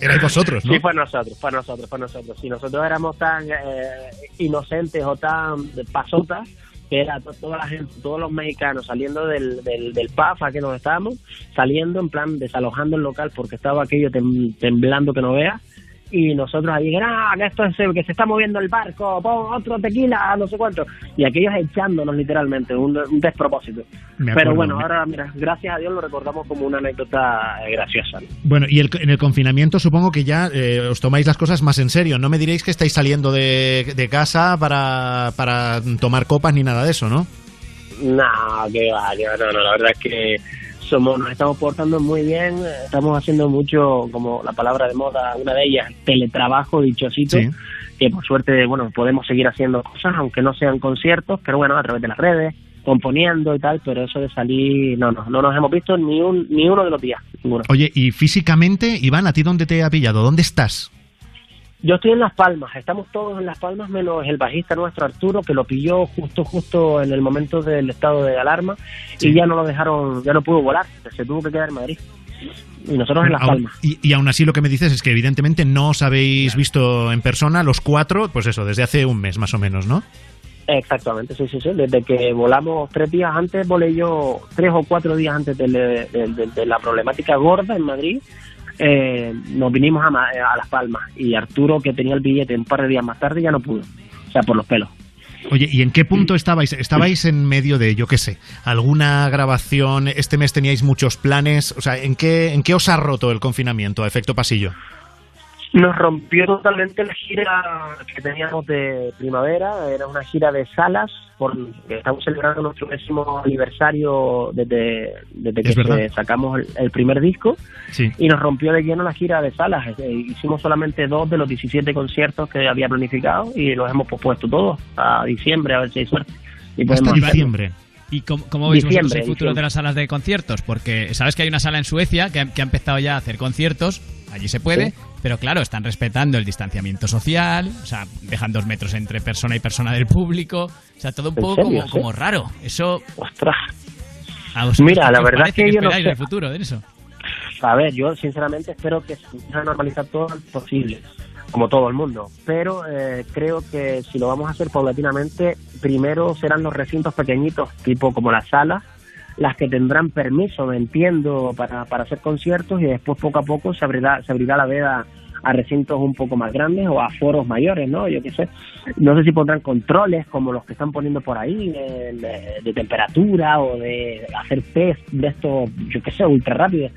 Erais vosotros, ¿no? Sí, fue nosotros, fue nosotros, fue nosotros. Si nosotros éramos tan eh, inocentes o tan pasotas, que era toda la gente, todos los mexicanos saliendo del, del, del PAF a que nos estábamos, saliendo en plan desalojando el local porque estaba aquello temblando que no veas y nosotros ahí, ah, que esto es que se está moviendo el barco, pon otro tequila, no sé cuánto, y aquellos echándonos literalmente, un, despropósito. Pero bueno, ahora, mira, gracias a Dios lo recordamos como una anécdota eh, graciosa. Bueno, y en el confinamiento supongo que ya eh, os tomáis las cosas más en serio, no me diréis que estáis saliendo de, de casa para, para tomar copas ni nada de eso, ¿no? No, que va, que va, no, no, la verdad es que nos estamos portando muy bien, estamos haciendo mucho, como la palabra de moda, una de ellas, teletrabajo, dichosito, que por suerte, bueno, podemos seguir haciendo cosas, aunque no sean conciertos, pero bueno, a través de las redes, componiendo y tal, pero eso de salir, no, no, no nos hemos visto ni, un, ni uno de los días. Oye, y físicamente, Iván, ¿a ti dónde te ha pillado? ¿Dónde estás? Yo estoy en Las Palmas, estamos todos en Las Palmas menos el bajista nuestro Arturo que lo pilló justo justo en el momento del estado de alarma y ya no lo dejaron, ya no pudo volar, se tuvo que quedar en Madrid. Y nosotros en Las Palmas. Y, y, aún así lo que me dices es que evidentemente no os habéis visto en persona los cuatro, pues eso, desde hace un mes más o menos, ¿no? Exactamente, sí, sí, sí. Desde que volamos tres días antes, volé yo tres o cuatro días antes de, de la problemática gorda en Madrid eh, nos vinimos a, a, Las Palmas y Arturo, que tenía el billete un par de días más tarde, ya no pudo. O sea, por los pelos. Oye, ¿y en qué punto estabais? ¿Estabais en medio de, yo qué sé, alguna grabación? ¿Este mes teníais muchos planes? O sea, ¿en qué, en qué os ha roto el confinamiento a efecto pasillo? Nos rompió totalmente la gira que teníamos de primavera, era una gira de salas, porque estamos celebrando nuestro décimo aniversario desde, desde que sacamos el, primer disco, y nos rompió de lleno la gira de salas. Hicimos solamente dos de los 17 conciertos que había planificado y los hemos pospuesto todos a diciembre, a ver si hay suerte. Y Hasta diciembre. ¿Y cómo, cómo veis vosotros el futuro de las salas de conciertos? Porque sabes que hay una sala en Suecia que ha, empezado ya a hacer conciertos, allí se puede, pero claro, están respetando el distanciamiento social, o sea, dejan dos metros entre persona y persona del público, o sea, todo un poco como, como, raro. Eso... ¡Ostras! Mira, la verdad es que, yo no sé. el futuro de eso? A ver, yo sinceramente espero que se empiece a normalizar todo lo posible como todo el mundo. Pero eh, creo que si lo vamos a hacer paulatinamente, primero serán los recintos pequeñitos, tipo como las salas, las que tendrán permiso, me entiendo, para, para hacer conciertos y después poco a poco se abrirá, se abrirá la veda a recintos un poco más grandes o a foros mayores, ¿no? Yo qué sé. No sé si pondrán controles como los que están poniendo por ahí de, de temperatura o de hacer test de estos, yo qué sé, ultra rápidos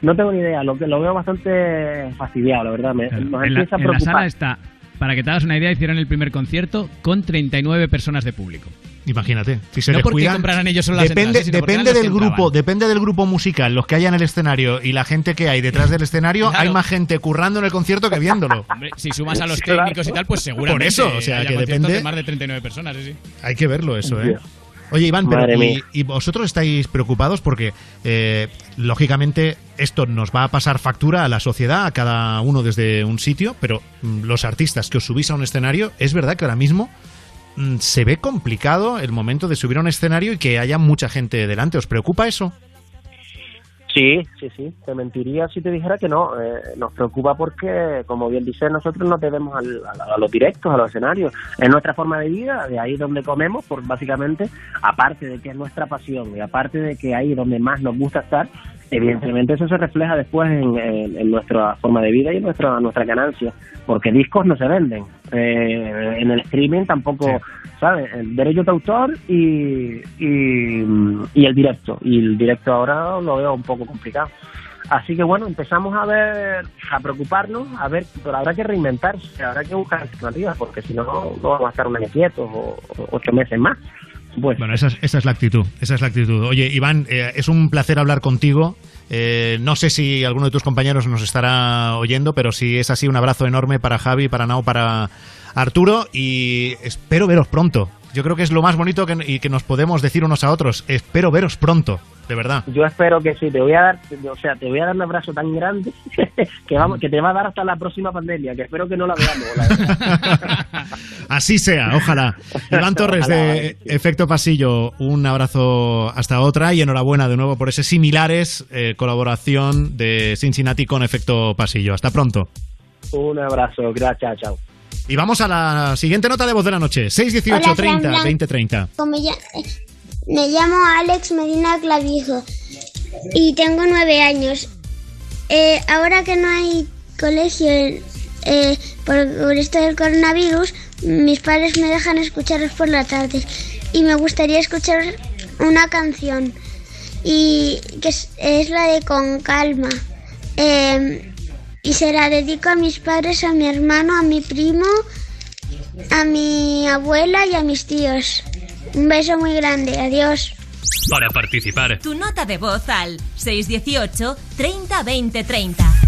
no tengo ni idea, lo, lo veo bastante fastidiado, la verdad. Me, nos en, empieza la, a preocupar. En la sala está, para que te hagas una idea, hicieron el primer concierto con 39 personas de público. Imagínate, si se no porque descuidan, compraran ellos solo las depende, entradas, depende del grupo, entraban. depende del grupo musical, los que haya en el escenario y la gente que hay detrás del escenario, Claro. hay más gente currando en el concierto que viéndolo. (laughs) Hombre, si sumas a los Claro. técnicos y tal, pues seguramente. Por eso, o sea, que depende- de más de 39 personas, sí, sí. Hay que verlo eso, ¿eh? Oye, Iván, pero y, y vosotros estáis preocupados porque, eh, lógicamente, esto nos va a pasar factura a la sociedad, a cada uno desde un sitio, pero mm, los artistas que os subís a un escenario, es verdad que ahora mismo se ve complicado el momento de subir a un escenario y que haya mucha gente delante. ¿Os preocupa eso? Sí, sí, sí. Te mentiría si te dijera que no. Eh, nos preocupa porque, como bien dice, nosotros nos debemos a, los directos, a los escenarios. Es nuestra forma de vida, de ahí donde comemos, por básicamente, aparte de que es nuestra pasión y aparte de que ahí donde más nos gusta estar, evidentemente eso se refleja después en, en- en nuestra forma de vida y en nuestra, nuestra ganancia. Porque discos no se venden. Eh, en el streaming tampoco, ¿sabes? El derecho de autor y, y, y el directo. Y el directo ahora lo veo un poco complicado. Así que bueno, empezamos a ver, a preocuparnos, a ver, pero habrá que reinventarse, habrá que buscar alternativas, porque si no, no vamos a estar un año quietos o, o ocho meses más. Bueno, esa es, esa es la actitud, esa es la actitud. Oye, Iván, eh, es un placer hablar contigo. Eh, no sé si alguno de tus compañeros nos estará oyendo, pero si es así, un abrazo enorme para Javi, para Nao, para Arturo y espero veros pronto. Yo creo que es lo más bonito que, y que nos podemos decir unos a otros. Espero veros pronto, de verdad. Yo espero que sí, te voy a dar, o sea, te voy a dar un abrazo tan grande (laughs) que vamos, que te va a dar hasta la próxima pandemia, que espero que no la veamos. la. (laughs) Así sea, ojalá. Iván Torres Ojalá, de Efecto Pasillo, un abrazo hasta otra y enhorabuena de nuevo por ese similares eh, colaboración de Cincinnati con Efecto Pasillo. Hasta pronto. Un abrazo, gracias, chao. Y vamos a la siguiente nota de voz de la noche. 618 Hola, Fran 30 Blanc. 20 30. Como ya- eh, me llamo Alex Medina Clavijo y tengo nueve años. Eh, ahora que no hay colegio eh, por, por esto del coronavirus, mis padres me dejan escucharos por la tarde y me gustaría escuchar una canción y que es, es la de Con Calma. Eh, y se la dedico a mis padres, a mi hermano, a mi primo, a mi abuela y a mis tíos. Un beso muy grande, adiós. Para participar, Tu nota de voz al 618 30 20 30.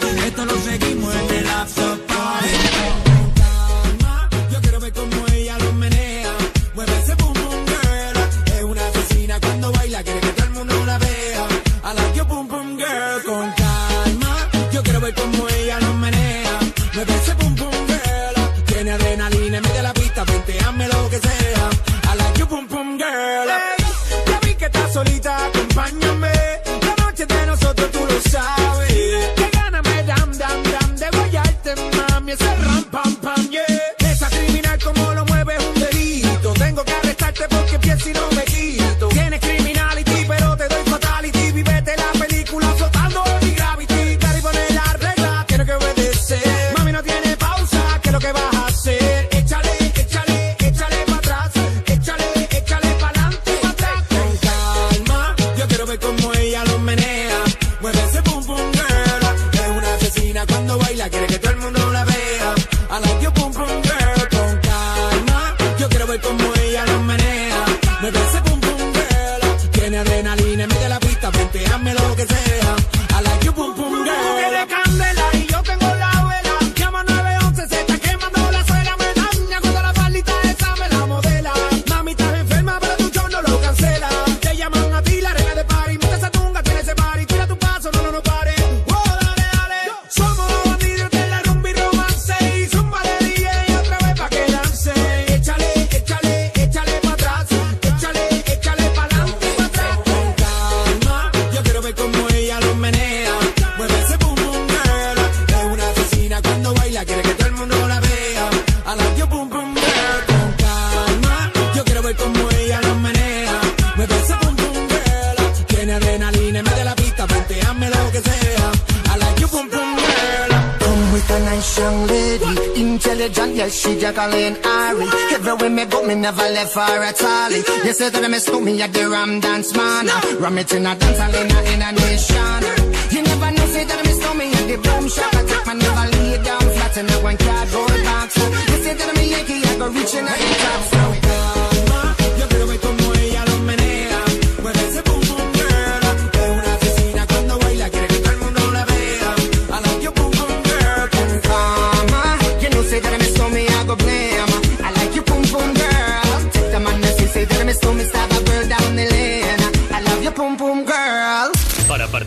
Sabes. Que gana me dam dam dam de guayarte, mami. Ese yo left for a. You say that I miss me at the Ram Dance Man. Ram it in a dance, hall in a, in a nation. You never know, say that I miss me at the boom shop. I take my never lay down flat in a one cardboard box. You say that I'm a Yankee, I go reaching out the top. So,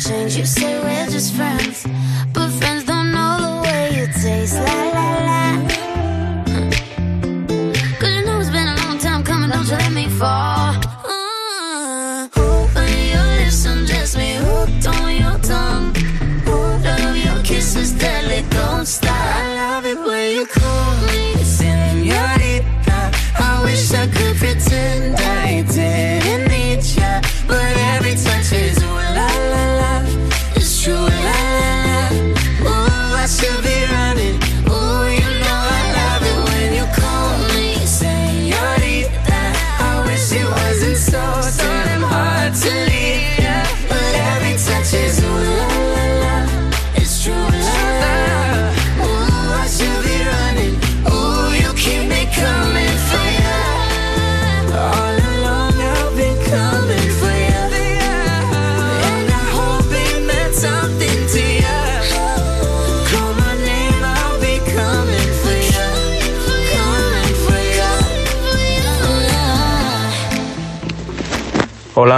Change. You say we're just friends, friends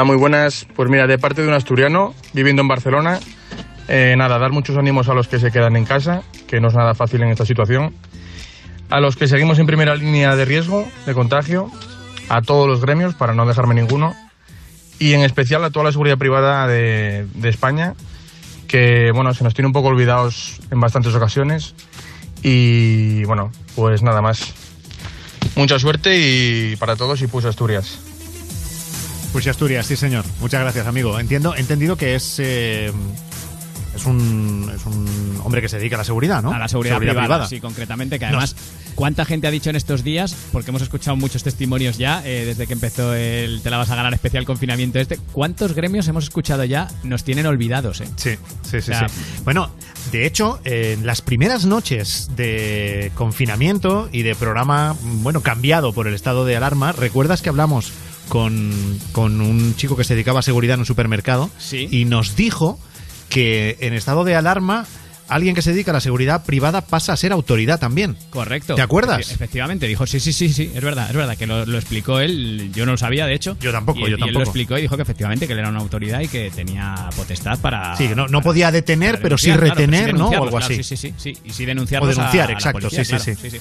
Muy buenas. Pues mira, de parte de un asturiano viviendo en Barcelona, eh, nada, dar muchos ánimos a los que se quedan en casa, que no es nada fácil en esta situación. A los que seguimos en primera línea de riesgo, de contagio, a todos los gremios, para no dejarme ninguno, y en especial a toda la seguridad privada de, de España, que bueno, se nos tiene un poco olvidados en bastantes ocasiones. Y bueno, pues nada más. Mucha suerte y para todos y pues Asturias. Pues Asturias, sí señor. Muchas gracias, amigo. Entiendo, he entendido que es eh, es un es un hombre que se dedica a la seguridad, ¿no? A la seguridad, privada, sí, concretamente, que además, ¿cuánta gente ha dicho en estos días? Porque hemos escuchado muchos testimonios ya, eh, desde que empezó el Te la vas a ganar especial confinamiento este. ¿Cuántos gremios hemos escuchado ya? Nos tienen olvidados, ¿eh? Sí, sí, sí. O sea, sí. Bueno, de hecho, en las primeras noches de confinamiento y de programa, bueno, cambiado por el estado de alarma, ¿recuerdas que hablamos con, con un chico que se dedicaba a seguridad en un supermercado? Sí. Y nos dijo que en estado de alarma alguien que se dedica a la seguridad privada pasa a ser autoridad también. Correcto. ¿Te acuerdas? Efe- Efectivamente, dijo, sí, sí, sí, sí, es verdad, es verdad, que lo, lo explicó él, yo no lo sabía, de hecho. Yo tampoco, y, yo y él lo tampoco. explicó y dijo que efectivamente que él era una autoridad y que tenía potestad para... Sí, que no, no podía detener, pero sí denunciar, claro, retener, pero sí ¿no? O algo claro, así. Sí, sí, sí, sí, y sí O a- denunciar, a la exacto, policía, sí, sí, claro, sí.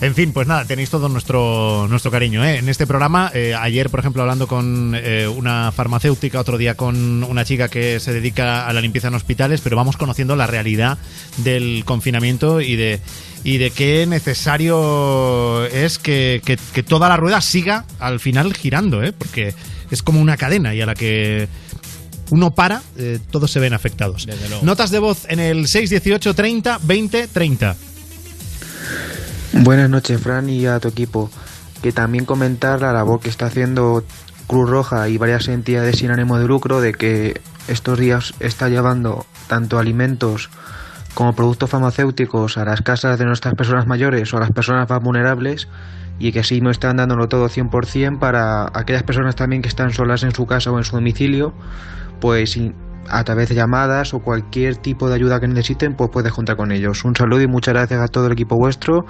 En fin, pues nada, tenéis todo nuestro, nuestro cariño. ¿eh? En este programa, eh, ayer, por ejemplo, hablando con eh, una farmacéutica, otro día con una chica que se dedica a la limpieza en hospitales, pero vamos conociendo la realidad del confinamiento y de, y de qué necesario es que, que- que toda la rueda siga al final girando, ¿eh? porque es como una cadena y a la que uno para, todos se ven afectados. Notas de voz en el 618 30 20 30. Buenas noches, Fran, y a tu equipo. Que también comentar la labor que está haciendo Cruz Roja y varias entidades sin ánimo de lucro de que estos días está llevando tanto alimentos como productos farmacéuticos a las casas de nuestras personas mayores o a las personas más vulnerables y que sí no están dándolo todo 100% para aquellas personas también que están solas en su casa o en su domicilio, pues a través de llamadas o cualquier tipo de ayuda que necesiten, pues puedes contar con ellos. Un saludo y muchas gracias a todo el equipo vuestro,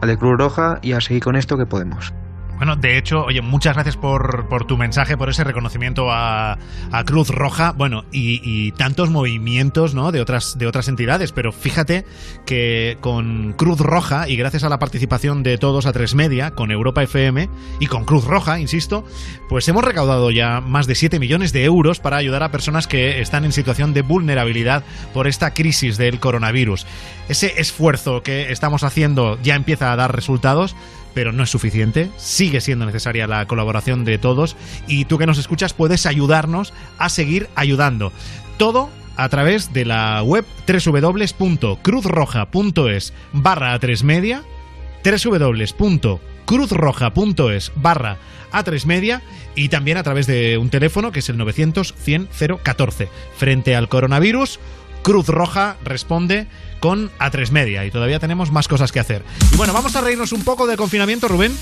al de Cruz Roja y a seguir con esto que podemos. Bueno, de hecho, oye, muchas gracias por, por tu mensaje, por ese reconocimiento a, Cruz Roja, bueno, y, y tantos movimientos, ¿no? De otras, de otras entidades, pero fíjate que con Cruz Roja, y gracias a la participación de todos a tres media, con Europa FM y con Cruz Roja, insisto, pues hemos recaudado ya más de 7 millones de euros para ayudar a personas que están en situación de vulnerabilidad por esta crisis del coronavirus. Ese esfuerzo que estamos haciendo ya empieza a dar resultados pero no es suficiente. Sigue siendo necesaria la colaboración de todos y tú que nos escuchas puedes ayudarnos a seguir ayudando. Todo a través de la web www.cruzroja.es barra a3 media www.cruzroja.es barra a3 media y también a través de un teléfono que es el 900 100 014. Frente al coronavirus, Cruz Roja responde con A3 Media y todavía tenemos más cosas que hacer. Y bueno, vamos a reírnos un poco del confinamiento, Rubén.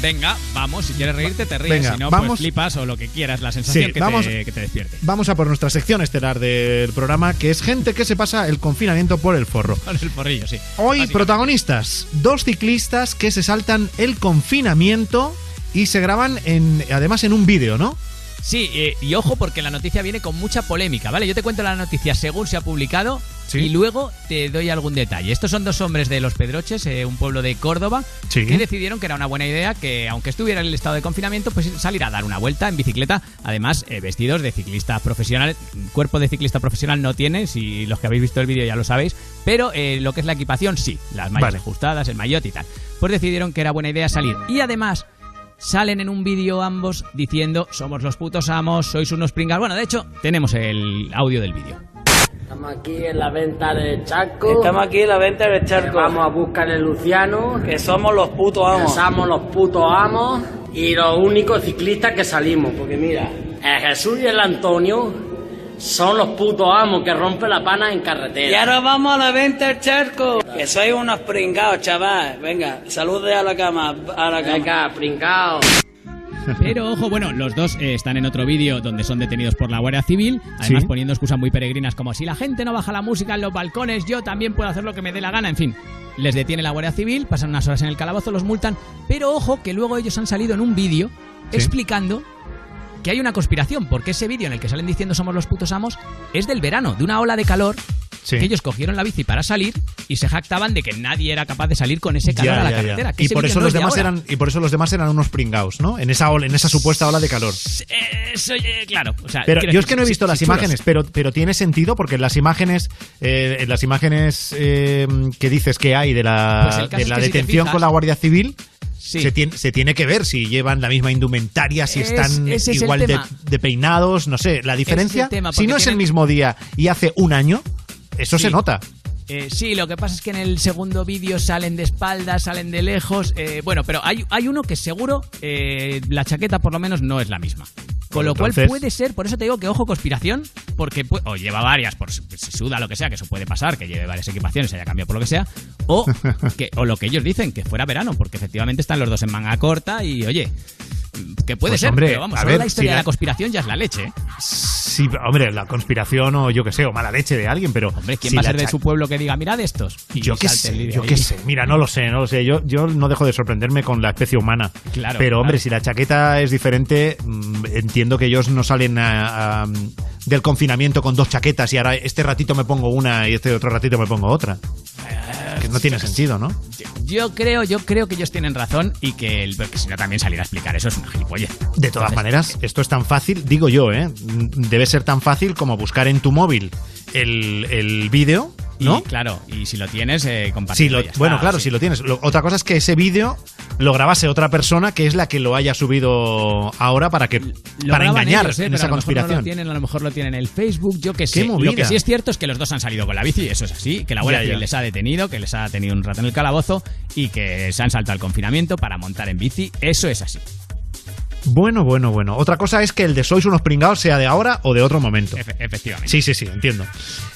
Venga, vamos, si quieres reírte te ríes, Venga, si no, vamos. pues flipas o lo que quieras, la sensación Sí, que, vamos. te, que te despierte. Vamos a por nuestra sección estelar del programa, que es gente que se pasa el confinamiento por el forro. (laughs) Con el porrillo, sí. Hoy protagonistas, dos ciclistas que se saltan el confinamiento y se graban en, además en un vídeo, ¿no? Sí, eh, y ojo porque la noticia viene con mucha polémica, ¿vale? Yo te cuento la noticia según se ha publicado y luego te doy algún detalle. Estos son dos hombres de Los Pedroches, eh, un pueblo de Córdoba, Sí. que decidieron que era una buena idea que, aunque estuviera en el estado de confinamiento, pues salir a dar una vuelta en bicicleta, además eh, vestidos de ciclista profesional. Cuerpo de ciclista profesional no tiene, si los que habéis visto el vídeo ya lo sabéis, pero eh, lo que es la equipación sí, las mallas Vale. ajustadas, el maillot y tal. Pues decidieron que era buena idea salir. Y además salen en un vídeo ambos diciendo somos los putos amos, sois unos pringas. Bueno, de hecho, tenemos el audio del vídeo. Estamos aquí en la venta de Charco. Estamos aquí en la venta de Charco. Vamos a buscar el Luciano. Que somos los putos amos. Que somos los putos amos. Y los únicos ciclistas que salimos. Porque mira, el Jesús y el Antonio son los putos amos que rompen la pana en carretera. Y ahora vamos a la venta del charco. Que sois unos pringados, chaval. Venga, salude a la cama. A la cama. Venga, pringados. Pero ojo, bueno, los dos eh, están en otro vídeo donde son detenidos por la Guardia Civil, además Sí. poniendo excusas muy peregrinas como si la gente no baja la música en los balcones, yo también puedo hacer lo que me dé la gana, en fin. Les detiene la Guardia Civil, pasan unas horas en el calabozo, los multan, pero ojo que luego ellos han salido en un vídeo Sí. explicando que hay una conspiración, porque ese vídeo en el que salen diciendo somos los putos amos es del verano, de una ola de calor Sí. que ellos cogieron la bici para salir y se jactaban de que nadie era capaz de salir con ese calor Ya, a la ya, carretera. Y por eso no los demás ahora. eran y por eso los demás eran unos pringaos, ¿no? En esa ola- en esa supuesta ola de calor. Eso, eh, claro, o sea, Pero yo decir, es que no he visto sí, las imágenes, pero, pero tiene sentido porque en las imágenes, eh, en las imágenes eh, que dices que hay de la, Pues de es la que detención con la Guardia Civil, Sí. se, tiene, se tiene que ver si llevan la misma indumentaria, si Es- están es igual de, peinados, no sé. La diferencia, tema, si no es el mismo día y hace un año, eso Sí. se nota. Eh, sí, lo que pasa es que en el segundo vídeo salen de espaldas, salen de lejos. eh, bueno, pero hay, hay uno que seguro eh, la chaqueta por lo menos no es la misma. Con lo Entonces- cual puede ser, por eso te digo que ojo conspiración, porque o lleva varias, por si si suda lo que sea, que eso puede pasar, que lleve varias equipaciones, haya cambiado por lo que sea, o, (laughs) que, o lo que ellos dicen, que fuera verano, porque efectivamente están los dos en manga corta y oye, que puede Pues, ser, hombre, pero vamos, a solo ver, la historia si de la- la conspiración ya es la leche. ¿eh? Sí, hombre, la conspiración o yo qué sé, o mala leche de alguien, pero. Hombre, ¿quién si va a la ser de su pueblo que diga, mirad estos? Y Yo qué sé, yo qué sé. Mira, no lo sé, no lo sé. Yo, yo no dejo de sorprenderme con la especie humana. Claro, Pero, hombre, claro. si la chaqueta es diferente, mm, entiendo que ellos no salen a- a- del confinamiento con dos chaquetas y ahora este ratito me pongo una y este otro ratito me pongo otra. Que no tiene sentido, ¿no? Yo creo, yo creo que ellos tienen razón y que el porque si no también salir a explicar eso es una gilipollez. De todas maneras, esto es tan fácil, digo yo, ¿eh? Debe ser tan fácil como buscar en tu móvil el, el vídeo, ¿no? Y claro, y si lo tienes, eh, lo- está, bueno, claro, sí. si lo tienes. Lo- otra cosa es que ese vídeo lo grabase otra persona que es la que lo haya subido ahora para que Lo para engañar ellos, eh, en pero esa a lo mejor no conspiración. lo tienen, a lo mejor lo tienen en el Facebook, yo que sé. Lo que sí es cierto es que los dos han salido con la bici, eso es así, que la Guardia Ya, les ha detenido, que les ha tenido un rato en el calabozo y que se han saltado el confinamiento para montar en bici, eso es así. Bueno, bueno, bueno. Otra cosa es que el de sois unos pringados sea de ahora o de otro momento. Efe- efectivamente. Sí, sí, sí, entiendo.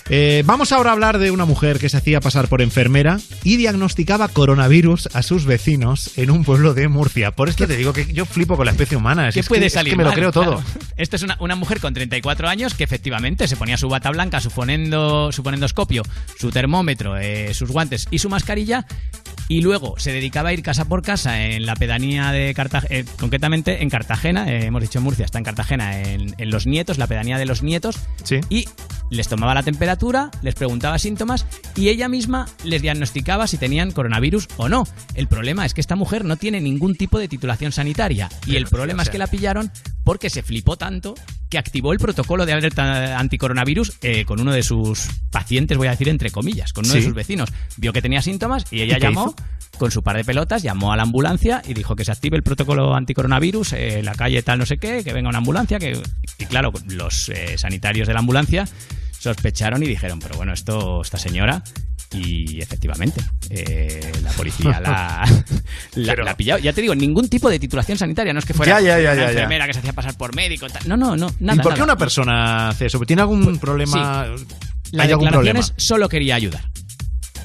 Eh, vamos ahora a hablar de una mujer que se hacía pasar por enfermera y diagnosticaba coronavirus a sus vecinos en un pueblo de Murcia. Por esto te digo que yo flipo con la especie humana. ¿Qué es puede que, es salir que me lo creo todo. Claro. Esto es una, una mujer con 34 años que efectivamente se ponía su bata blanca, su, fonendo, su fonendoscopio, su termómetro, eh, sus guantes y su mascarilla y luego se dedicaba a ir casa por casa en la pedanía de Cartagena, concretamente en Cartagena, eh, hemos dicho en Murcia, está en Cartagena, en, en Los Nietos, la pedanía de Los Nietos, y les tomaba la temperatura, les preguntaba síntomas y ella misma les diagnosticaba si tenían coronavirus o no. El problema es que esta mujer no tiene ningún tipo de titulación sanitaria y el problema es que la pillaron porque se flipó tanto que activó el protocolo de alerta anticoronavirus eh, con uno de sus pacientes, voy a decir entre comillas, con uno de sus vecinos. Vio que tenía síntomas y ella ¿Y qué llamó hizo? con su par de pelotas, llamó a la ambulancia y dijo que se active el protocolo anticoronavirus, eh, la calle tal no sé qué, que venga una ambulancia, que y claro, los eh, sanitarios de la ambulancia sospecharon y dijeron, pero bueno, esto, esta señora, y efectivamente, eh, la policía la, (laughs) la, la ha pillado. Ya te digo, ningún tipo de titulación sanitaria, no es que fuera Ya, ya, una enfermera que se hacía pasar por médico, tal. no, no, no, nada. ¿Y por qué nada. una persona hace eso? ¿Tiene algún problema? La ¿Hay algún declaración problema? es solo quería ayudar.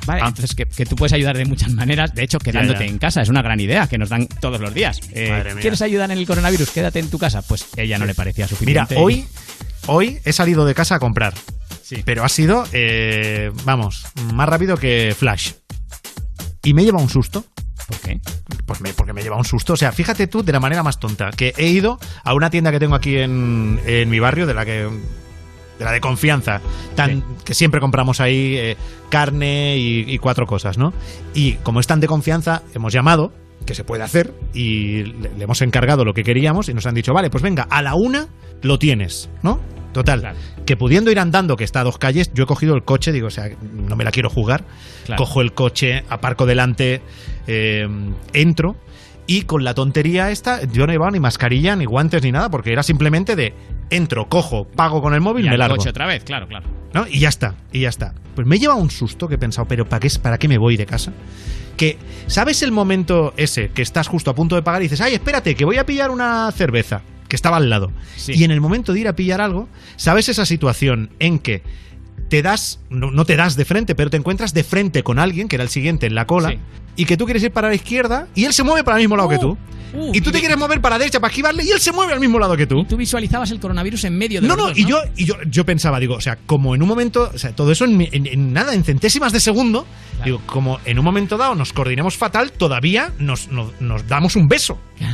Vale, entonces que, que tú puedes ayudar de muchas maneras, de hecho quedándote ya. en casa, es una gran idea que nos dan todos los días. Eh. ¿Quieres ayudar en el coronavirus? Quédate en tu casa. Pues ella no le parecía Mira, suficiente. hoy, hoy he salido de casa a comprar. Pero ha sido, eh, vamos, más rápido que Flash. Y me lleva un susto. ¿Por qué? Pues me, porque me lleva un susto. O sea, fíjate tú de la manera más tonta. Que he ido a una tienda que tengo aquí en, en mi barrio, de la que. De la de confianza, tan, que siempre compramos ahí eh, carne y, y cuatro cosas, ¿no? Y como es tan de confianza, hemos llamado, que se puede hacer, y le, le hemos encargado lo que queríamos y nos han dicho, vale, pues venga, a la una lo tienes, ¿no? Total, que pudiendo ir andando, que está a dos calles, yo he cogido el coche, digo, o sea, no me la quiero jugar, Claro. cojo el coche, aparco delante, eh, entro y con la tontería esta, yo no llevaba ni mascarilla, ni guantes, ni nada, porque era simplemente de entro, cojo, pago con el móvil y me largo. coche otra vez, claro, claro. ¿no? Y ya está, y ya está. Pues me lleva un susto que he pensado, pero ¿para qué, ¿para qué me voy de casa? Que, ¿sabes el momento ese que estás justo a punto de pagar y dices, ay, espérate, que voy a pillar una cerveza, que estaba al lado? Y en el momento de ir a pillar algo, ¿sabes esa situación en que te das, no, no te das de frente, pero te encuentras de frente con alguien, que era el siguiente en la cola, Sí. Y que tú quieres ir para la izquierda y él se mueve para el mismo lado que tú? uh, y tú te quieres mover para la derecha para esquivarle y él se mueve al mismo lado que tú. Tú visualizabas el coronavirus en medio de No, los no, dos, y yo, y yo, yo pensaba, digo, o sea, como en un momento, o sea, todo eso en, mi- en- en nada, en centésimas de segundo, digo, como en un momento dado nos coordinemos fatal, todavía nos, nos, nos damos un beso. (laughs)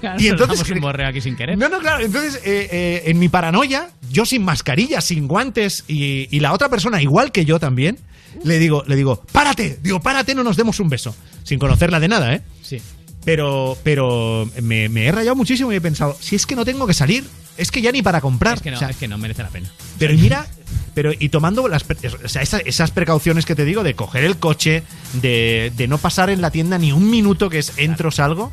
Claro, y nos entonces- damos un borreo aquí sin querer. No, no, claro, entonces eh, eh, en mi paranoia, yo sin mascarilla, sin guantes y, y la otra persona igual que yo también, le digo, le digo, párate, digo, párate, no nos demos un beso, sin conocerla de nada, ¿eh? Sí. Pero, pero me, me he rayado muchísimo y he pensado, si es que no tengo que salir, es que ya ni para comprar. Es que no, O sea, es que no merece la pena. pero y mira, pero y tomando las o sea, esas precauciones que te digo de coger el coche, de, de no pasar en la tienda ni un minuto que es entro salgo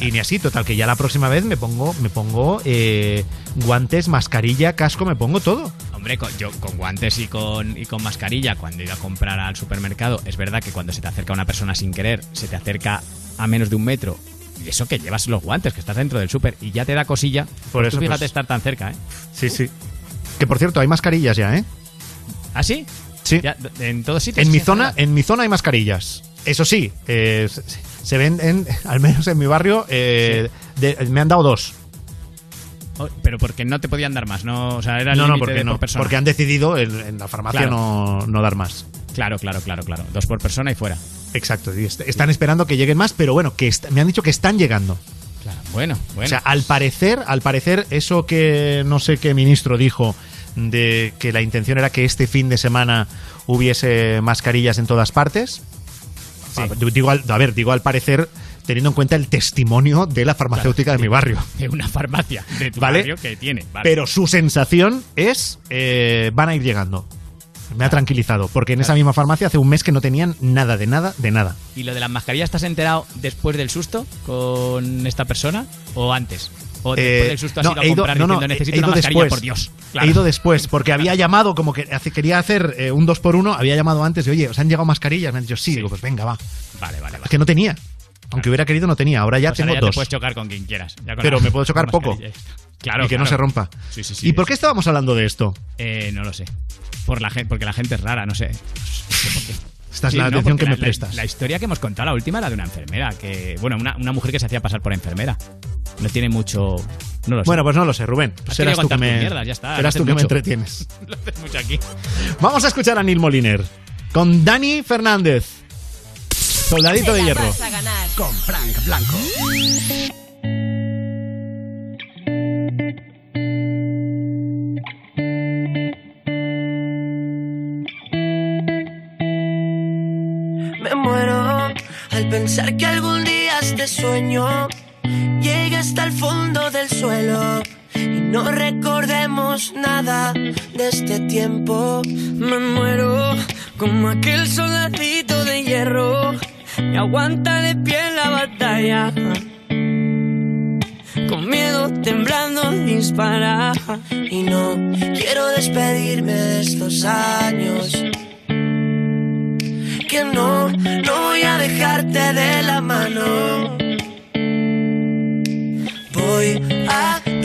y ni así, total que ya la próxima vez me pongo me pongo eh, guantes, mascarilla, casco, me pongo todo. Hombre, con, yo con guantes y con, y con mascarilla, cuando he ido a comprar al supermercado, es verdad que cuando se te acerca una persona sin querer, se te acerca a menos de un metro, y eso que llevas los guantes, que estás dentro del súper, y ya te da cosilla, Por pues eso, tú fíjate pues- estar tan cerca, ¿eh? Sí, sí. Que por cierto, hay mascarillas ya, ¿eh? ¿Ah, sí? Sí. Ya, en todos sitios. En mi zona, en mi zona hay mascarillas. Eso sí, eh, se- ven en, (laughs) al menos en mi barrio, eh, de- me han dado dos. Oh, Pero porque no te podían dar más, ¿no? O sea, era el No, no, porque de no. por persona. Porque han decidido en, en la farmacia Claro. no, no dar más. Claro, claro, claro, claro. Dos por persona y fuera. Exacto. y est- están esperando que lleguen más, pero bueno, que me han dicho que están llegando. Claro, bueno, bueno. O sea, al parecer, al parecer, eso que no sé qué ministro dijo de que la intención era que este fin de semana hubiese mascarillas en todas partes. A- Digo, a ver, digo al parecer teniendo en cuenta el testimonio de la farmacéutica de mi barrio. de una farmacia de tu ¿Vale? barrio que tiene. vale. Pero su sensación es eh, van a ir llegando. Me ha tranquilizado, porque en esa misma farmacia hace un mes que no tenían nada de nada de nada. ¿Y lo de las mascarillas has enterado después del susto con esta persona o antes? ¿O después Eh, del susto has no, ido a ido- comprar no, no, diciendo he- necesito he una ido mascarilla, después. por Dios? He ido después, porque había llamado, como que hace- quería hacer eh, un 2 por 1 había llamado antes de, oye, ¿os han llegado mascarillas? Me han dicho, sí, digo, pues venga, va. Vale, vale, vale. Es que no tenía. Aunque hubiera querido, no tenía. Ahora ya Pues tengo ya te dos. puedes chocar con quien quieras. ya con Pero la- me puedo chocar (laughs) poco. Claro, y que no claro. se rompa. Sí, sí, sí. ¿Y por qué estábamos hablando de esto? Eh, no lo sé. Por la gente, porque la gente es rara, no sé. No sé por qué. Esta es Sí, la no, atención porque que me la- la- prestas. La, historia que hemos contado, la última, era de una enfermera. que Bueno, una, una mujer que se hacía pasar por enfermera. No tiene mucho. No lo sé. Bueno, pues no lo sé, Rubén. Pues serás tú que me, mierdas, ya está, serás no tú que me entretienes. (laughs) lo haces mucho aquí. Vamos a escuchar a Neil Moliner con Dani Fernández. Soldadito de hierro. Vas a ganar. Con Frank Blanco. Me muero al pensar que algún día este sueño llegue hasta el fondo del suelo y no recordemos nada de este tiempo. Me muero como aquel soldadito de hierro que aguanta de pie en la batalla. Con miedo, temblando, dispara. Y no quiero despedirme de estos años. Que no, no voy a dejarte de la mano.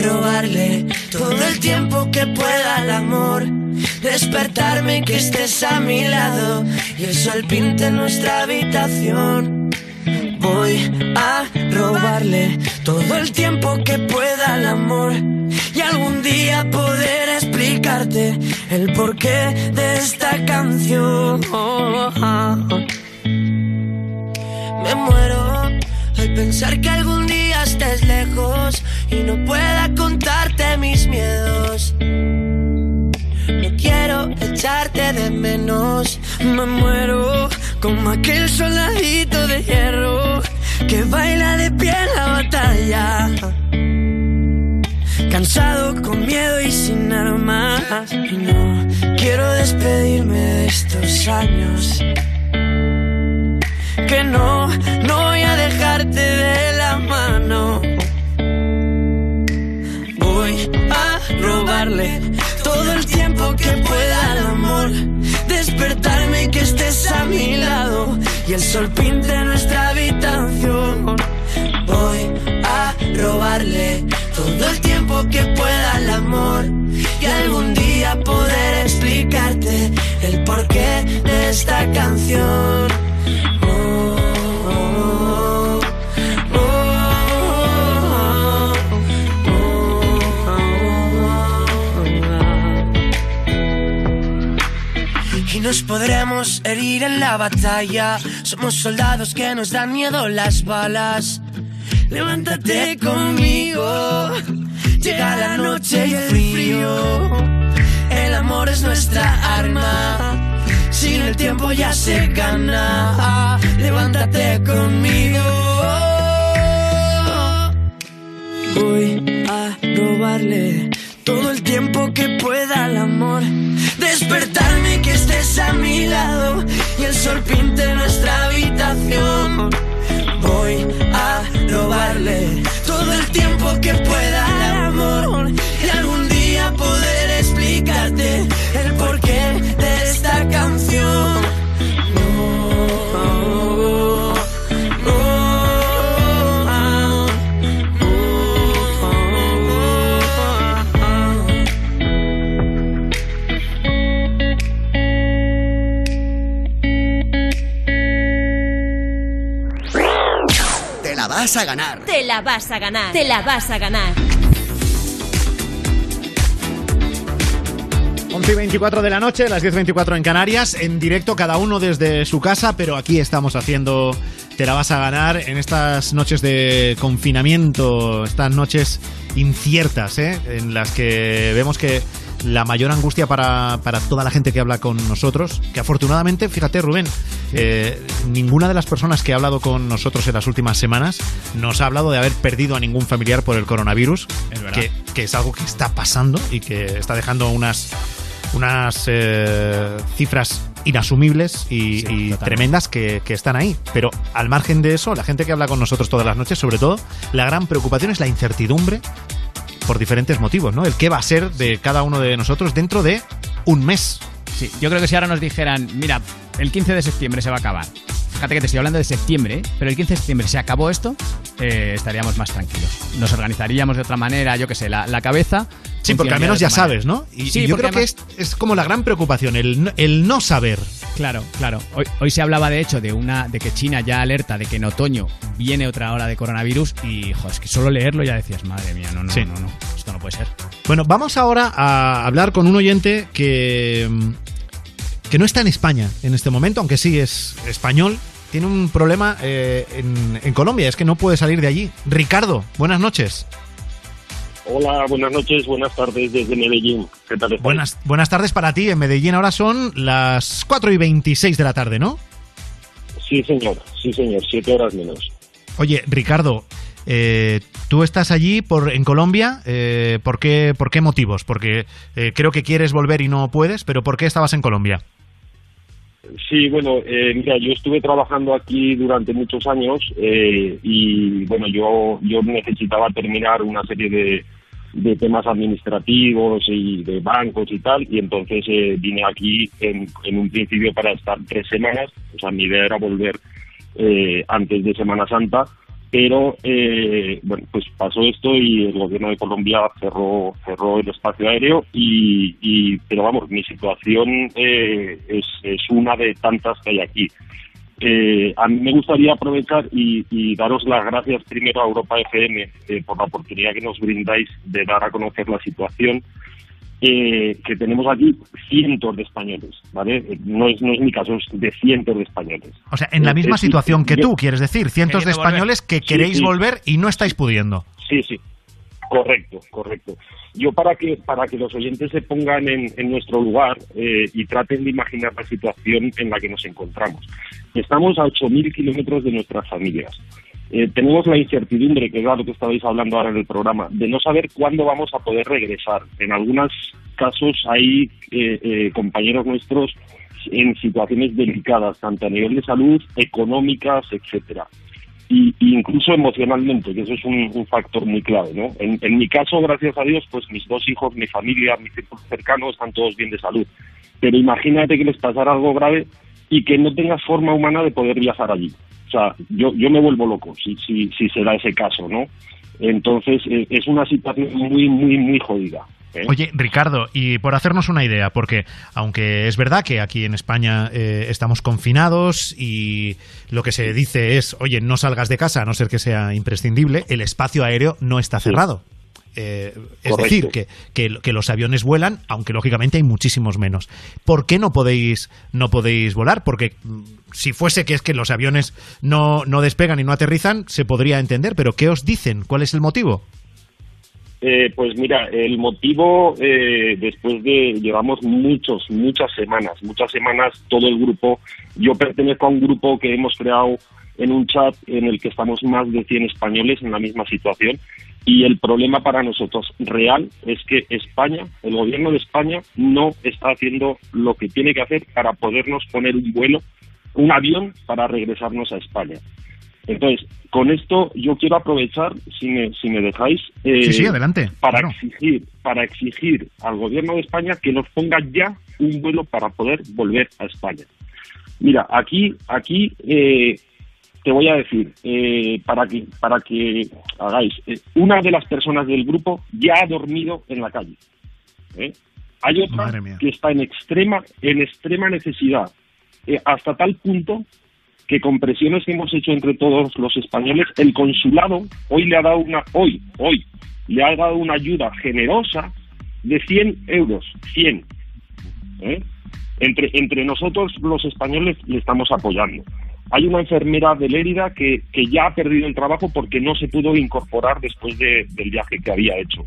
Robarle todo el tiempo que pueda al amor. Despertarme que estés a mi lado y el sol pinte nuestra habitación. Voy a robarle todo el tiempo que pueda al amor y algún día poder explicarte el porqué de esta canción. Me muero al pensar que algún día estés lejos y no pueda contarte mis miedos. No quiero echarte de menos. Me muero como aquel soldadito de hierro que baila de pie en la batalla. Cansado, con miedo y sin armas. Y no quiero despedirme de estos años. Que no, no voy a dejarte de la mano. Todo el tiempo que pueda al amor. Despertarme y que estés a mi lado y el sol pinte nuestra habitación. Voy a robarle todo el tiempo que pueda al amor y algún día poder explicarte el porqué de esta canción. Y nos podremos herir en la batalla. Somos soldados que nos dan miedo las balas. Levántate conmigo. Llega la noche y el frío. El amor es nuestra arma. Sin el tiempo ya se gana. Levántate conmigo. Voy a robarle todo el tiempo que pueda al amor. Despertarme que estés a mi lado y el sol pinte nuestra habitación. Voy a robarle todo el tiempo que pueda al amor y algún día poder explicarte a ganar. Te la vas a ganar. Te la vas a ganar. 11 y 24 de la noche, las 10.24 en Canarias, en directo cada uno desde su casa, pero aquí estamos haciendo Te la vas a ganar en estas noches de confinamiento, estas noches inciertas, ¿eh? en las que vemos que la mayor angustia para, para toda la gente que habla con nosotros, que afortunadamente, fíjate Rubén, eh, ninguna de las personas que ha hablado con nosotros en las últimas semanas nos ha hablado de haber perdido a ningún familiar por el coronavirus, Es que, que es algo que está pasando y que está dejando unas, unas eh, cifras inasumibles y, y tremendas que, que están ahí. Pero al margen de eso, la gente que habla con nosotros todas las noches, sobre todo, la gran preocupación es la incertidumbre por diferentes motivos, ¿no? El qué va a ser de cada uno de nosotros dentro de un mes. Sí, yo creo que si ahora nos dijeran, mira, el 15 de septiembre se va a acabar. Fíjate que te estoy hablando de septiembre, ¿eh? pero el 15 de septiembre se acabó esto, eh, estaríamos más tranquilos. Nos organizaríamos de otra manera, yo qué sé, la, la cabeza. Sí, porque al menos ya sabes. ¿no? Y, Sí, y yo creo que es, es como la gran preocupación, el, no- el no saber. Claro, claro. Hoy, hoy se hablaba de hecho de una de que China ya alerta de que en otoño viene otra ola de coronavirus y jo, es que solo leerlo ya decías, madre mía, no, no, Sí. no, no, esto no puede ser. Bueno, vamos ahora a hablar con un oyente que, que no está en España en este momento, aunque sí es español. Tiene un problema eh, en, en Colombia, es que no puede salir de allí. Ricardo, buenas noches. Hola, buenas noches, buenas tardes desde Medellín. ¿Qué tal estáis? Buenas, buenas tardes para ti. En Medellín ahora son las 4 y 26 de la tarde, ¿no? Sí, señor, sí, señor, siete horas menos. Oye, Ricardo, eh, tú estás allí por, en Colombia. eh, ¿por, qué, ¿Por qué motivos? Porque creo que quieres volver y no puedes, pero ¿por qué estabas en Colombia? Sí, bueno, eh, mira, yo estuve trabajando aquí durante muchos años eh, y bueno, yo yo necesitaba terminar una serie de, de temas administrativos y de bancos y tal, y entonces eh, vine aquí en, en un principio para estar tres semanas, o sea, mi idea era volver eh, antes de Semana Santa, pero eh, bueno, pues pasó esto y el gobierno de Colombia cerró cerró el espacio aéreo y, y pero vamos, mi situación eh, es, es una de tantas que hay aquí. Eh, a mí me gustaría aprovechar y, y daros las gracias primero a Europa FM eh, por la oportunidad que nos brindáis de dar a conocer la situación eh, que tenemos aquí cientos de españoles, ¿vale? No es, no es mi caso, es de cientos de españoles. O sea, en la misma eh, situación que tú, quieres decir, cientos de volver. españoles que Sí, queréis sí. volver y no estáis pudiendo. Sí, sí. Correcto, correcto. Yo para que para que los oyentes se pongan en, en nuestro lugar eh, y traten de imaginar la situación en la que nos encontramos. Estamos a 8.000 kilómetros de nuestras familias. Eh, tenemos la incertidumbre, que es lo que estabais hablando ahora en el programa, de no saber cuándo vamos a poder regresar. En algunos casos hay eh, eh, compañeros nuestros en situaciones delicadas, tanto a nivel de salud, económicas, etcétera y, incluso emocionalmente, que eso es un, factor muy clave, ¿no? En, en mi caso, gracias a Dios, pues mis dos hijos, mi familia, mi círculo cercano están todos bien de salud. Pero imagínate que les pasara algo grave y que no tengas forma humana de poder viajar allí. O sea, yo, yo me vuelvo loco si, si, si se da ese caso, ¿no? Entonces, eh, es una situación muy, muy, muy jodida. ¿eh? Oye, Ricardo, y por hacernos una idea, porque aunque es verdad que aquí en España eh, estamos confinados y lo que se dice es, oye, no salgas de casa a no ser que sea imprescindible, el espacio aéreo no está cerrado. Eh, es Correcto. decir, que, que- que los aviones vuelan, aunque lógicamente hay muchísimos menos. ¿Por qué no podéis, no podéis volar? Porque mm, si fuese que es que los aviones no, no despegan y no aterrizan, se podría entender, pero ¿qué os dicen? ¿Cuál es el motivo? Eh, pues mira, el motivo, eh, después de, llevamos muchos, muchas semanas, muchas semanas todo el grupo, yo pertenezco a un grupo que hemos creado en un chat en el que estamos más de 100 españoles en la misma situación y el problema para nosotros real es que España, el gobierno de España no está haciendo lo que tiene que hacer para podernos poner un vuelo, un avión para regresarnos a España. Entonces, con esto yo quiero aprovechar, si me, si me dejáis, eh, Sí, sí, adelante, para claro. exigir, para exigir al gobierno de España que nos ponga ya un vuelo para poder volver a España. Mira, aquí, aquí eh, te voy a decir, eh, para que para que hagáis, eh, una de las personas del grupo ya ha dormido en la calle. ¿eh? Hay otra que está en extrema en extrema necesidad, eh, hasta tal punto que con presiones que hemos hecho entre todos los españoles, el consulado hoy le ha dado una, hoy, hoy, le ha dado una ayuda generosa de 100 euros, 100, ¿eh? Entre, entre nosotros los españoles le estamos apoyando. Hay una enfermera de Lérida que, que ya ha perdido el trabajo porque no se pudo incorporar después de- del viaje que había hecho.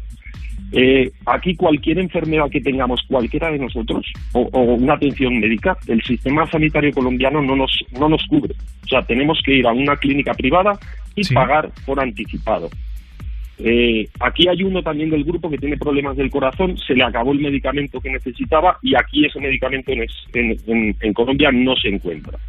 Eh, aquí cualquier enfermedad que tengamos, cualquiera de nosotros, o, o una atención médica, el sistema sanitario colombiano no nos, no nos cubre. O sea, tenemos que ir a una clínica privada y pagar por anticipado. Eh, aquí hay uno también del grupo que tiene problemas del corazón, se le acabó el medicamento que necesitaba y aquí ese medicamento en- en Colombia no se encuentra.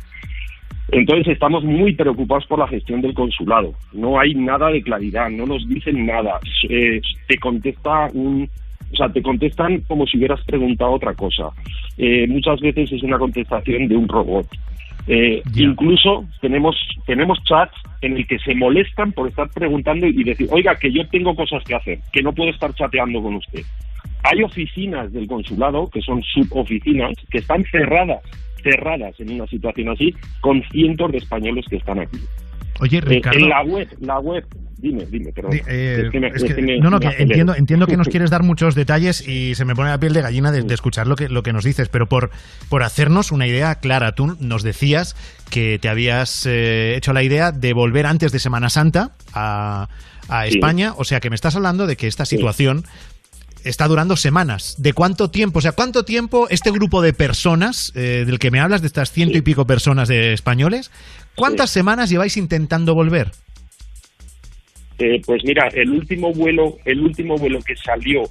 Entonces estamos muy preocupados por la gestión del consulado. No hay nada de claridad, no nos dicen nada. Eh, te contesta un, o sea, te contestan como si hubieras preguntado otra cosa. Eh, muchas veces es una contestación de un robot. Eh, incluso tenemos tenemos chats en el que se molestan por estar preguntando y decir, oiga, que yo tengo cosas que hacer, que no puedo estar chateando con usted. Hay oficinas del consulado, que son suboficinas, que están cerradas, cerradas en una situación así, con cientos de españoles que están aquí. Oye, Eh, Ricardo. en la web, la web, dime, dime, perdón. Eh, Es que me- es es que- que me- no, no, me que acelero. entiendo, entiendo que nos (laughs) quieres dar muchos detalles y se me pone la piel de gallina de, de escuchar lo que, lo que nos dices, pero por, por hacernos una idea clara, tú nos decías que te habías eh, hecho la idea de volver antes de Semana Santa a, a Sí. España, o sea que me estás hablando de que esta situación está durando semanas. ¿De cuánto tiempo? O sea, ¿cuánto tiempo este grupo de personas eh, del que me hablas, de estas ciento y pico personas de españoles, cuántas semanas lleváis intentando volver? Eh, pues mira, el último vuelo, el último vuelo que salió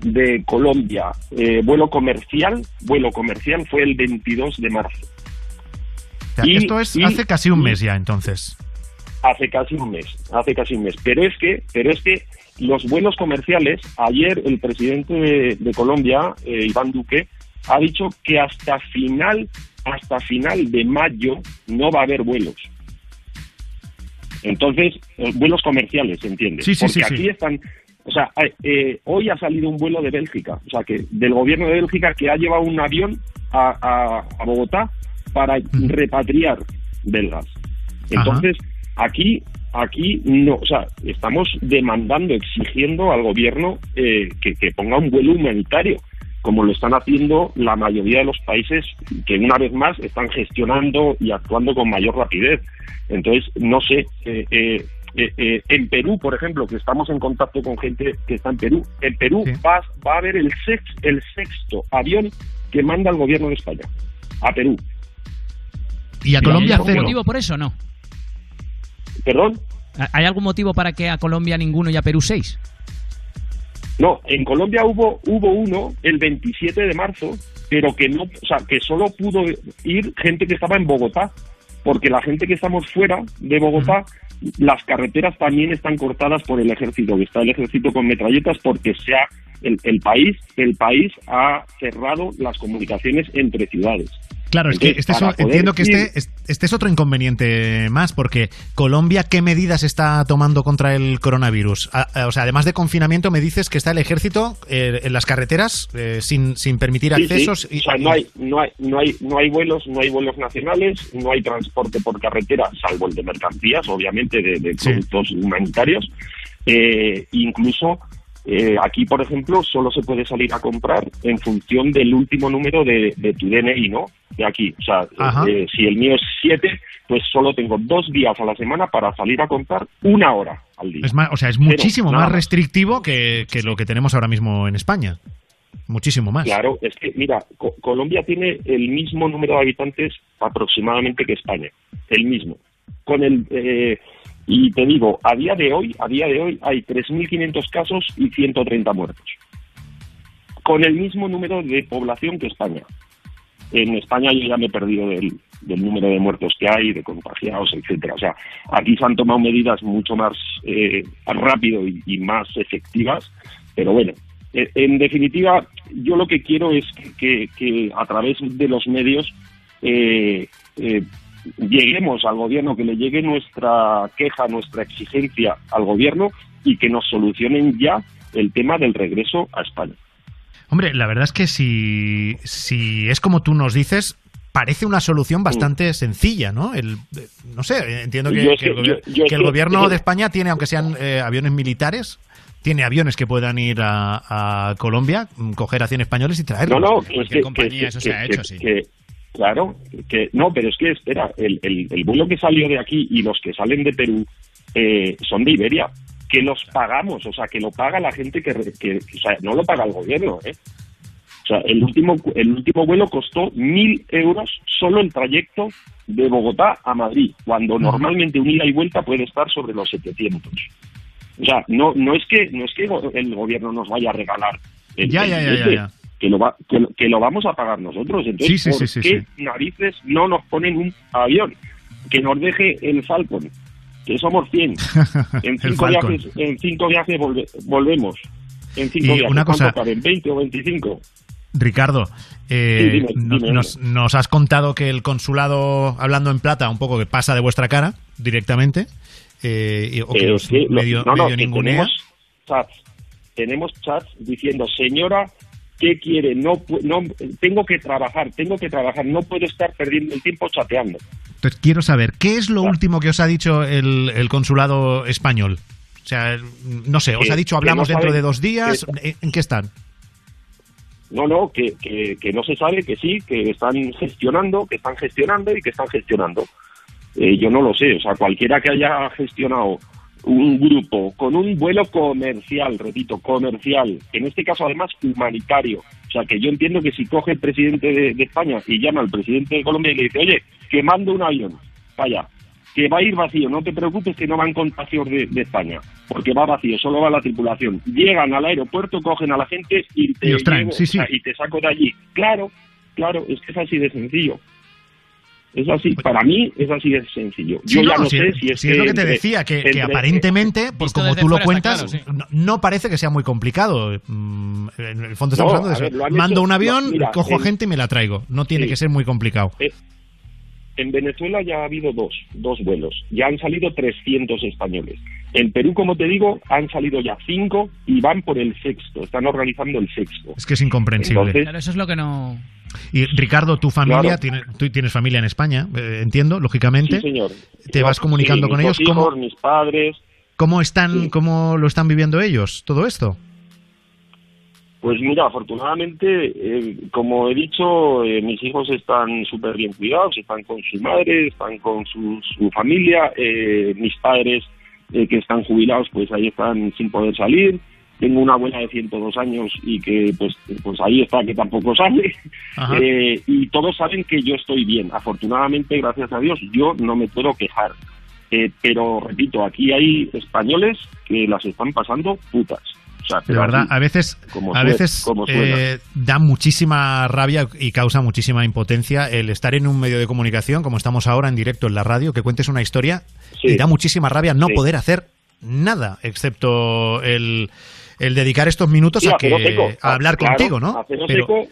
de Colombia, eh, vuelo comercial, vuelo comercial fue el 22 de marzo. O sea, Y- esto es y- hace casi un mes ya, entonces. Hace casi un mes, hace casi un mes. Pero es que, pero es que los vuelos comerciales, ayer el presidente de, de Colombia, eh, Iván Duque, ha dicho que hasta final, hasta final de mayo no va a haber vuelos. Entonces, eh, vuelos comerciales, ¿entiendes? Sí, sí, Porque sí, aquí están, o sea, eh, hoy ha salido un vuelo de Bélgica, o sea, que del gobierno de Bélgica que ha llevado un avión a, a- a Bogotá para repatriar belgas. Entonces, aquí, aquí no, o sea, estamos demandando, exigiendo al gobierno eh, que, que ponga un vuelo humanitario, como lo están haciendo la mayoría de los países que una vez más están gestionando y actuando con mayor rapidez. Entonces, no sé, eh, eh, eh, eh, en Perú, por ejemplo, que estamos en contacto con gente que está en Perú, en Perú va, va a haber el, sex, el sexto avión que manda el gobierno de España a Perú. Y a ¿Hay Colombia cero. motivo por eso o no? ¿Perdón? ¿Hay algún motivo para que a Colombia ninguno y a Perú seis? No, en Colombia hubo hubo uno el 27 de marzo, pero que no, o sea, que solo pudo ir gente que estaba en Bogotá, porque la gente que estamos fuera de Bogotá, las carreteras también están cortadas por el ejército, que está el ejército con metralletas porque se ha el, el país el país ha cerrado las comunicaciones entre ciudades. Claro, es que este es, entiendo que este, es- este es otro inconveniente más, porque Colombia, ¿qué medidas está tomando contra el coronavirus? O sea, además de confinamiento, me dices que está el ejército eh, en las carreteras eh, sin, sin permitir Sí, sí. accesos. y- O sea, no hay, no hay, no hay, no hay vuelos, no hay vuelos nacionales, no hay transporte por carretera, salvo el de mercancías, obviamente, de, de productos humanitarios. Eh, incluso eh, aquí, por ejemplo, solo se puede salir a comprar en función del último número de, de tu DNI, ¿no? De aquí. O sea, eh, si el mío es 7, pues solo tengo dos días a la semana para salir a comprar una hora al día. Es más, o sea, es Pero, muchísimo nada más restrictivo que, que lo que tenemos ahora mismo en España. Muchísimo más. Claro, es que, mira, Co- Colombia tiene el mismo número de habitantes aproximadamente que España, el mismo. Con el eh, y te digo, a día de hoy, a día de hoy hay 3.500 casos y 130 muertos. Con el mismo número de población que España. En España yo ya me he perdido del, número de muertos que hay, de contagiados, etcétera. O sea, aquí se han tomado medidas mucho más eh, rápido y, más efectivas, pero bueno, eh, en definitiva, yo lo que quiero es que, que a través de los medios eh, eh, lleguemos al gobierno, que le llegue nuestra queja, nuestra exigencia al gobierno y que nos solucionen ya el tema del regreso a España. Hombre, la verdad es que si, si es como tú nos dices, parece una solución bastante sencilla, ¿no? El, eh, no sé, entiendo que, que el, yo- yo que gobierno yo- de España tiene, aunque sean eh, aviones militares, tiene aviones que puedan ir a, a Colombia, mm, coger a 100 españoles y traerlos. No, no, que es que, compañía eso se ha hecho, sí. Claro, que no, pero es que espera, el, el, el vuelo que salió de aquí y los que salen de Perú eh, son de Iberia, que los pagamos, o sea, que lo paga la gente que, que o sea, no lo paga el gobierno, ¿eh? O sea, el último, el último vuelo costó mil euros solo el trayecto de Bogotá a Madrid, cuando normalmente un ida y vuelta puede estar sobre los 700. O sea, no, no es que no es que el gobierno nos vaya a regalar el, Ya, el ya, ya, ya. Que lo va, que, lo- que lo vamos a pagar nosotros. Entonces, Sí, sí, ¿por sí, sí, qué narices no nos ponen un avión que nos deje el Falcon? Que somos 100. (laughs) En cinco viajes, en cinco viajes volve- volvemos. En cinco Y viajes. una cosa- ¿Cuánto caben? ¿20 o 25? Ricardo, eh, Sí, dime, no- dime, nos, nos has contado que el consulado, hablando en plata, un poco que pasa de vuestra cara directamente, eh, o que os medio, no, no, medio ningunea. tenemos chats, tenemos chats diciendo, señora, ¿qué quiere? No, no, tengo que trabajar, tengo que trabajar, no puedo estar perdiendo el tiempo chateando. Entonces, quiero saber, ¿qué es lo último que os ha dicho el, el consulado español? O sea, no sé, os ha dicho hablamos no dentro saben- de dos días, que- ¿en- ¿en qué están? No, no, que, que, que no se sabe, que sí, que están gestionando, que están gestionando y que están gestionando. Eh, yo no lo sé, o sea, cualquiera que haya gestionado un grupo con un vuelo comercial, repito, comercial, en este caso además humanitario, o sea, que yo entiendo que si coge el presidente de, de España y llama al presidente de Colombia y le dice, oye, que mando un avión, vaya, que va a ir vacío, no te preocupes que no van contagios de, de España, porque va vacío, solo va la tripulación. Llegan al aeropuerto, cogen a la gente y te, Y traen, llevo, sí, sí. o sea, y te saco de allí. Claro, claro, es que es así de sencillo. Es así, para mí es así de sencillo. Sí, Yo ya no, no sí, sé si es que es lo que te entre- decía, que, aparentemente, por Visto como tú lo cuentas, claro, sí. no, no parece que sea muy complicado. Mm, En el fondo estamos No, hablando de ver, eso. Mando hecho- un avión, no, mira, cojo a en- gente y me la traigo. No tiene Sí. que ser muy complicado. Eh, En Venezuela ya ha habido dos, dos vuelos. Ya han salido 300 españoles. En Perú, como te digo, han salido ya cinco y van por el sexto. Están organizando el sexto. Es que es incomprensible. Entonces- Claro, eso es lo que no. Y Ricardo, tu familia, Claro. tiene, tú tienes familia en España, eh, entiendo, lógicamente. Sí, señor. Te vas comunicando Sí, con mis ellos. hijos, ¿Cómo, mis padres. cómo están, cómo lo están viviendo ellos, todo esto? Pues mira, afortunadamente, eh, como he dicho, eh, mis hijos están súper bien cuidados, están con su madre, están con su, su familia, eh, mis padres que están jubilados, pues ahí están sin poder salir. Tengo una abuela de 102 años y que pues, pues ahí está, que tampoco sale. Eh, y todos saben que yo estoy bien. Afortunadamente, gracias a Dios, yo no me puedo quejar. Eh, pero repito, aquí hay españoles que las están pasando putas. O sea, pero verdad, a veces, como a veces como eh, da muchísima rabia y causa muchísima impotencia el estar en un medio de comunicación, como estamos ahora en directo en la radio, que cuentes una historia Sí. y da muchísima rabia no Sí. poder hacer nada, excepto el, el dedicar estos minutos Sí, a, que, seco. a hablar Claro, contigo, ¿no? Pero, seco,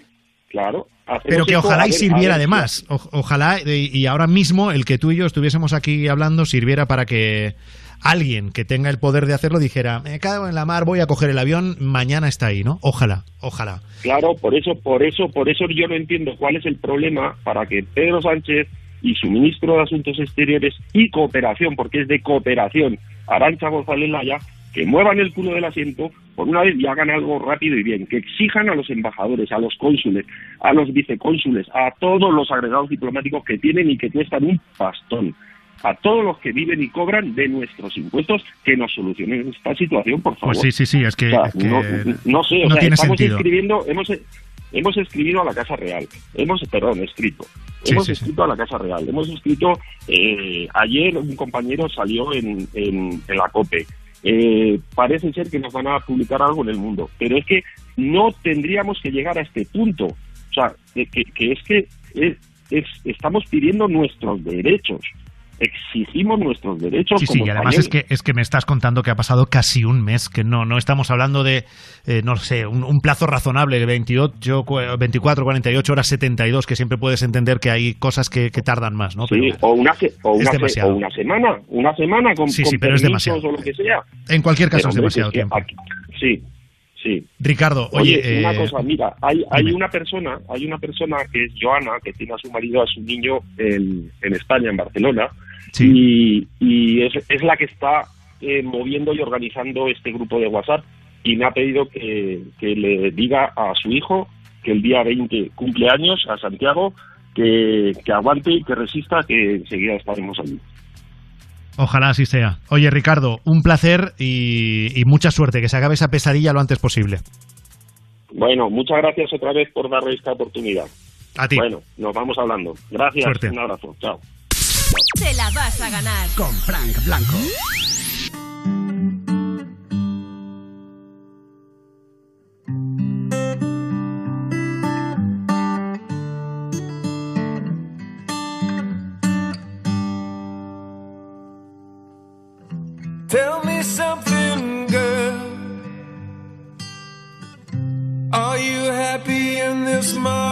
claro. pero que seco, ojalá y sirviera ver, además. O- ojalá y, y ahora mismo el que tú y yo estuviésemos aquí hablando sirviera para que alguien que tenga el poder de hacerlo dijera, me cago en la mar, voy a coger el avión, mañana está ahí, ¿no? Ojalá, ojalá. Claro, por eso, por eso, por eso yo no entiendo cuál es el problema para que Pedro Sánchez y su ministro de Asuntos Exteriores y Cooperación, porque es de cooperación, Arancha González Laya, que muevan el culo del asiento por una vez y hagan algo rápido y bien, que exijan a los embajadores, a los cónsules, a los vicecónsules, a todos los agregados diplomáticos que tienen y que cuestan un pastón, a todos los que viven y cobran de nuestros impuestos, que nos solucionen esta situación, por favor. Pues sí, sí, sí, es que, O sea, es que no, no sé, o no sea, tiene estamos sentido. escribiendo, hemos, hemos escrito a la Casa Real, hemos, perdón, escrito, Sí, hemos sí, sí. escrito a la Casa Real, hemos escrito, eh, ayer un compañero salió en, en, en la COPE, eh, parece ser que nos van a publicar algo en el mundo, pero es que no tendríamos que llegar a este punto, o sea, que, que- es que es- es- estamos pidiendo nuestros derechos, exigimos nuestros derechos Sí, sí, y además es que, es que me estás contando que ha pasado casi un mes, que no, no estamos hablando de, eh, no sé, un, un plazo razonable, de 28, cu- 24, 48 horas, 72, que siempre puedes entender que hay cosas que, que tardan más, ¿no? Sí, Pero o una, o, una o una semana, una semana con, Sí, con sí, pero es demasiado. o lo que sea. en cualquier caso Pero, es demasiado es que tiempo. aquí- sí, sí. Ricardo, oye, Oye, una eh, cosa, mira, hay, hay dime. una persona, hay una persona que es Joana, que tiene a su marido, a su niño en, en España, en Barcelona, y, y es, es la que está eh, moviendo y organizando este grupo de WhatsApp y me ha pedido que, que le diga a su hijo que el día 20 cumple años, a Santiago, que, que aguante y que resista, que enseguida estaremos allí. Ojalá así sea. Oye, Ricardo, un placer y, y mucha suerte, que se acabe esa pesadilla lo antes posible. Bueno, muchas gracias otra vez por darle esta oportunidad. A ti. Bueno, nos vamos hablando. Gracias. Suerte. Un abrazo. Chao. Te la vas a ganar. Con Frank Blanco. Tell me something, girl. Are you happy in this modern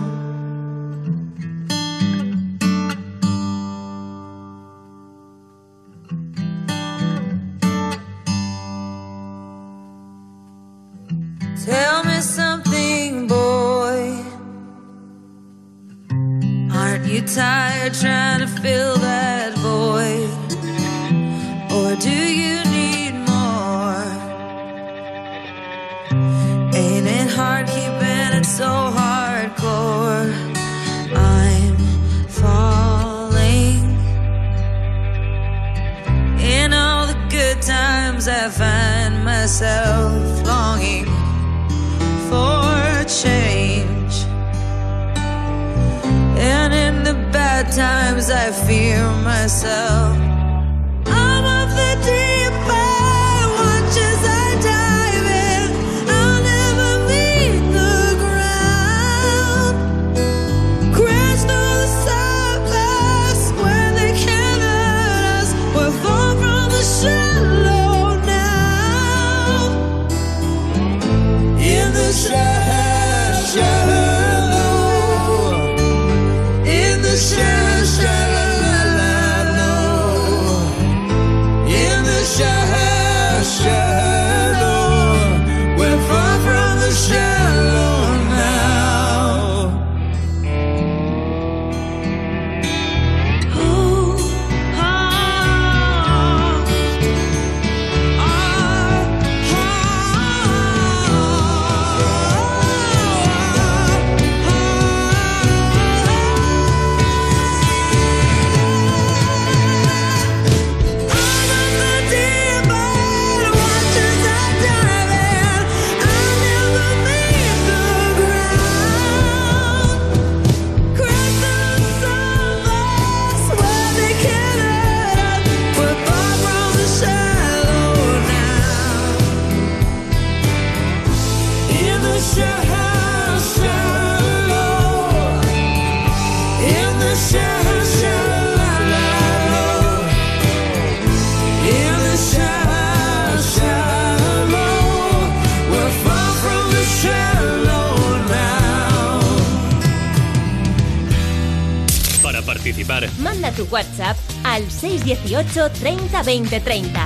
30 20 30.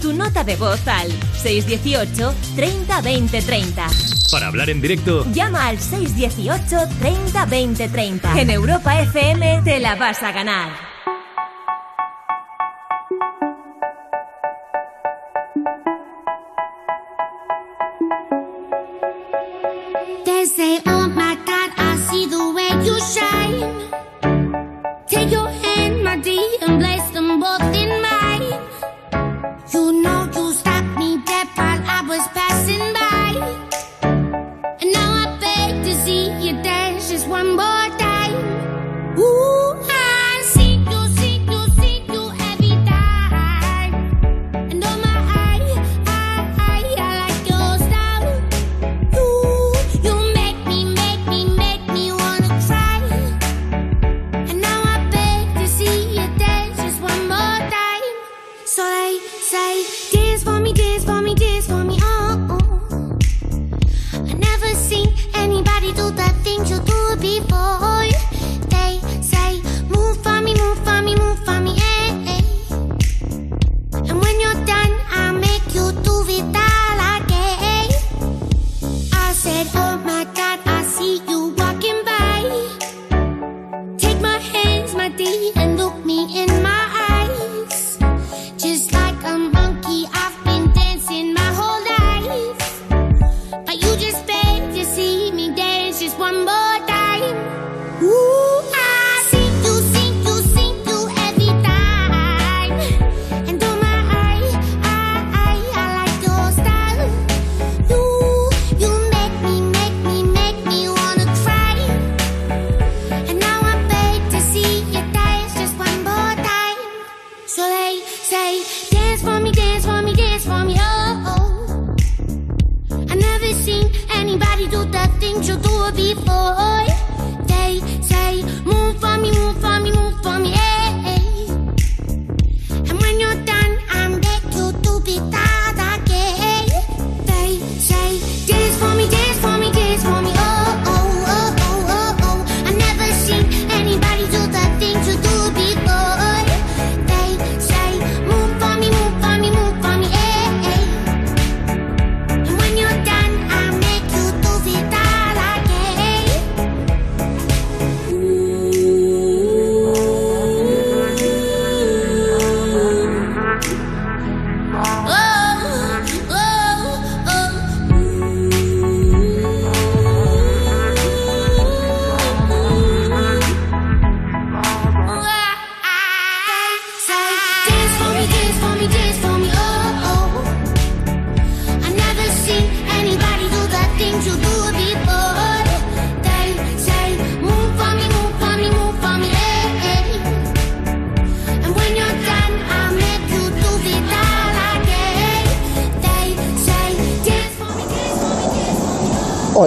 Tu nota de voz al 618 30 20 30. para hablar en directo, Llama al 618 30 20 30. En Europa FM te la vas a ganar.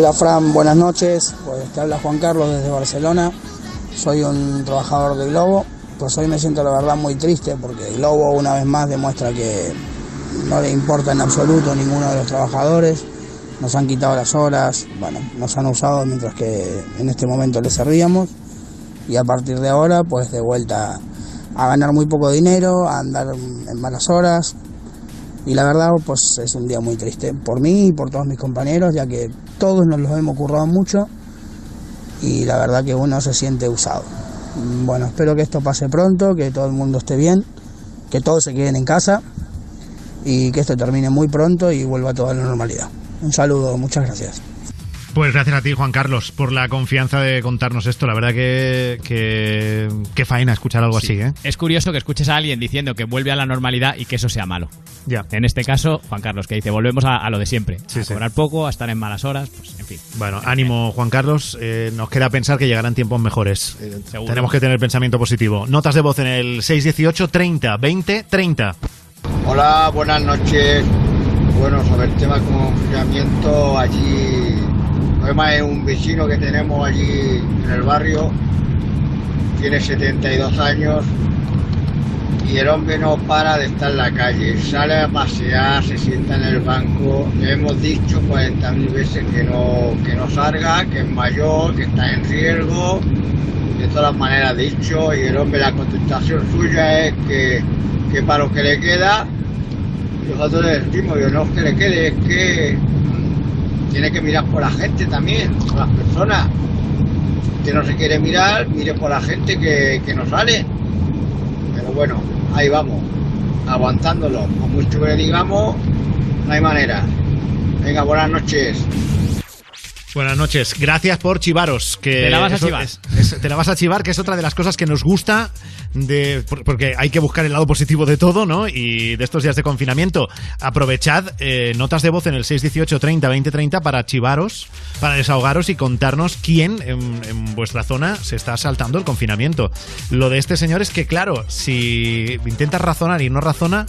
Hola Fran, buenas noches. Pues te habla Juan Carlos desde Barcelona. Soy un trabajador de Globo. Pues hoy me siento la verdad muy triste porque Globo una vez más demuestra que no le importa en absoluto ninguno de los trabajadores. Nos han quitado las horas, bueno, nos han usado mientras que en este momento les servíamos. Y a partir de ahora, pues de vuelta a ganar muy poco dinero, a andar en malas horas, y la verdad, pues es un día muy triste por mí y por todos mis compañeros, ya que todos nos los hemos currado mucho y la verdad que uno se siente usado. Bueno, espero que esto pase pronto, que todo el mundo esté bien, que todos se queden en casa y que esto termine muy pronto y vuelva a toda la normalidad. Un saludo, muchas gracias. Pues gracias a ti, Juan Carlos, por la confianza de contarnos esto. La verdad que, que, que faena escuchar algo Sí. así, ¿eh? Es curioso que escuches a alguien diciendo que vuelve a la normalidad y que eso sea malo. Ya. En este caso, Juan Carlos, que dice, volvemos a, a lo de siempre. a cobrar poco, a estar en malas horas, pues en fin. Bueno, ánimo, Juan Carlos. Eh, nos queda pensar que llegarán tiempos mejores. Eh, tenemos que tener pensamiento positivo. Notas de voz en el 618 30 20 30. Hola, buenas noches. Bueno, sobre el tema de confinamiento, allí, además es un vecino que tenemos allí en el barrio, tiene 72 años y el hombre no para de estar en la calle, sale a pasear, se sienta en el banco, le hemos dicho 40.000 veces que no, que no salga, que es mayor, que está en riesgo, de todas maneras dicho, y el hombre la contestación suya es que, que para lo que le queda, nosotros le decimos, yo no es que le quede, es que tiene que mirar por la gente también, por las personas. Si no se quiere mirar, mire por la gente que, que no sale. Pero bueno, ahí vamos, aguantándolo. Con mucho que digamos, no hay manera. Venga, buenas noches. Buenas noches. Gracias por chivaros. Que Te la vas a chivar. es- es- te la vas a chivar, que es otra de las cosas que nos gusta, de, por- porque hay que buscar el lado positivo de todo, ¿no? Y de estos días de confinamiento, aprovechad eh, notas de voz en el 618 30 20 30 para chivaros, para desahogaros y contarnos quién en, en vuestra zona se está saltando el confinamiento. Lo de este señor es que, claro, si intentas razonar y no razona,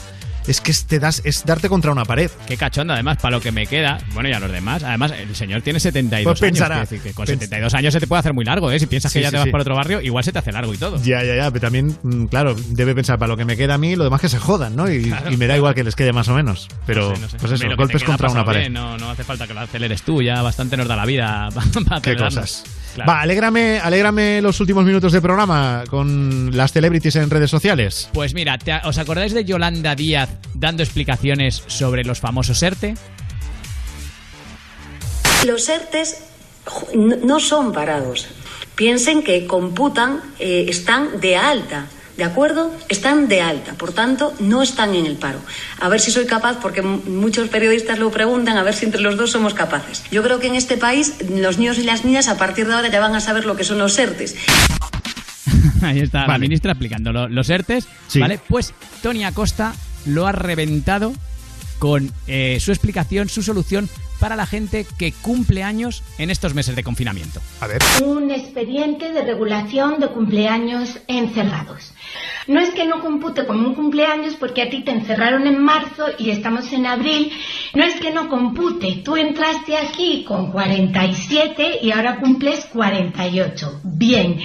es que te das, es darte contra una pared. Qué cachondo, además, para lo que me queda. Bueno, y a los demás. Además, el señor tiene 72 Pues pensará. años. quiero decir que con Pens- 72 años se te puede hacer muy largo, ¿eh? Si piensas Sí, que ya sí, te vas sí. para otro barrio, igual se te hace largo y todo. Ya, ya, ya, pero también, mm, claro, debe pensar para lo que me queda a mí, lo demás que se jodan, ¿no? Y, (laughs) y me da igual que les quede más o menos. Pero, No sé, no sé. pues eso, golpes contra una pared. bien, no, no hace falta que lo aceleres tú, ya bastante nos da la vida (laughs) para Qué cosas. Claro. Va, alégrame, alégrame los últimos minutos de programa con las celebrities en redes sociales. Pues mira, ¿te- ¿os acordáis de Yolanda Díaz dando explicaciones sobre los famosos ERTE? Los ERTES no son parados. Piensen que computan, eh, están de alta, ¿de acuerdo? Están de alta, por tanto, no están en el paro. A ver si soy capaz, porque muchos periodistas lo preguntan, a ver si entre los dos somos capaces. Yo creo que en este país los niños y las niñas a partir de ahora ya van a saber lo que son los ERTES. (laughs) Ahí está la ministra explicando lo- los ERTES. Sí. ¿Vale? Pues Tony Acosta lo ha reventado con eh, su explicación, su solución para la gente que cumple años en estos meses de confinamiento. A ver. Un expediente de regulación de cumpleaños encerrados. No es que no compute como un cumpleaños porque a ti te encerraron en marzo y estamos en abril No es que no compute, tú entraste aquí con 47 y ahora cumples 48. Bien.